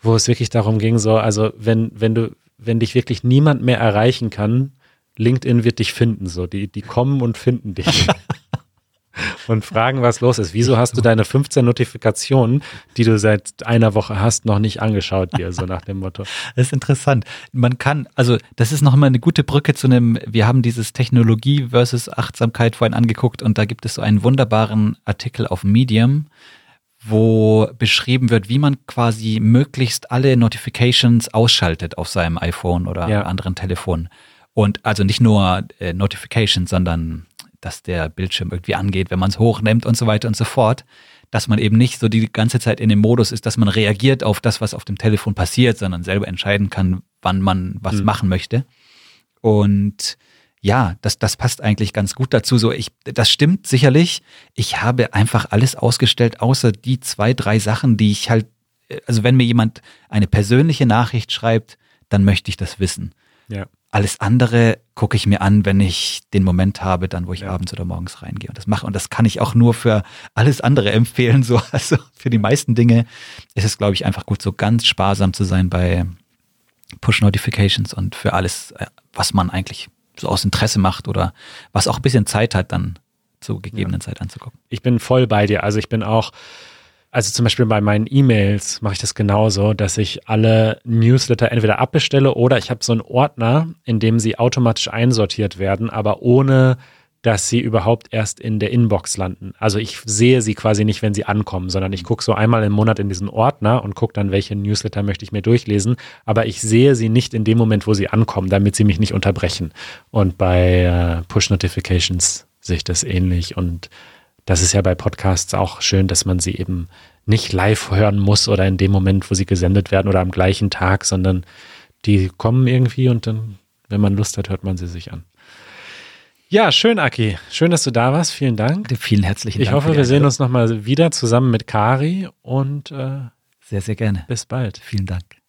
wo es wirklich darum ging, so, also wenn, wenn du, wenn dich wirklich niemand mehr erreichen kann, LinkedIn wird dich finden, so. Die, die kommen und finden dich. und fragen, was los ist. Wieso hast du deine 15 Notifikationen, die du seit einer Woche hast, noch nicht angeschaut dir, so nach dem Motto? Das ist interessant. Man kann, also das ist nochmal eine gute Brücke zu einem, wir haben dieses Technologie versus Achtsamkeit vorhin angeguckt und da gibt es so einen wunderbaren Artikel auf Medium, wo beschrieben wird, wie man quasi möglichst alle Notifications ausschaltet auf seinem iPhone oder Ja. anderen Telefon. Und also nicht nur äh, Notifications, sondern dass der Bildschirm irgendwie angeht, wenn man es hochnimmt und so weiter und so fort. Dass man eben nicht so die ganze Zeit in dem Modus ist, dass man reagiert auf das, was auf dem Telefon passiert, sondern selber entscheiden kann, wann man was Mhm. machen möchte. Und ja, das, das passt eigentlich ganz gut dazu. So, ich, das stimmt sicherlich. Ich habe einfach alles ausgestellt, außer die zwei, drei Sachen, die ich halt, äh, also wenn mir jemand eine persönliche Nachricht schreibt, dann möchte ich das wissen. Ja. Alles andere gucke ich mir an, wenn ich den Moment habe, dann wo ich Ja. abends oder morgens reingehe und das mache. Und das kann ich auch nur für alles andere empfehlen. So, also für die meisten Dinge ist es, glaube ich, einfach gut, so ganz sparsam zu sein bei Push-Notifications und für alles, äh, was man eigentlich so aus Interesse macht oder was auch ein bisschen Zeit hat, dann zur gegebenen Zeit anzugucken. Ich bin voll bei dir. Also ich bin auch, also zum Beispiel bei meinen E-Mails mache ich das genauso, dass ich alle Newsletter entweder abbestelle oder ich habe so einen Ordner, in dem sie automatisch einsortiert werden, aber ohne dass sie überhaupt erst in der Inbox landen. Also ich sehe sie quasi nicht, wenn sie ankommen, sondern ich gucke so einmal im Monat in diesen Ordner und gucke dann, welche Newsletter möchte ich mir durchlesen. Aber ich sehe sie nicht in dem Moment, wo sie ankommen, damit sie mich nicht unterbrechen. Und bei äh, Push-Notifications sehe ich das ähnlich. Und das ist ja bei Podcasts auch schön, dass man sie eben nicht live hören muss oder in dem Moment, wo sie gesendet werden oder am gleichen Tag, sondern die kommen irgendwie und dann, wenn man Lust hat, hört man sie sich an. Ja, schön, Aki. Schön, dass du da warst. Vielen Dank. Vielen herzlichen Ich Dank. hoffe, für die wir sehen uns nochmal wieder zusammen mit Kari und äh, sehr, sehr gerne. bis bald. Vielen Dank.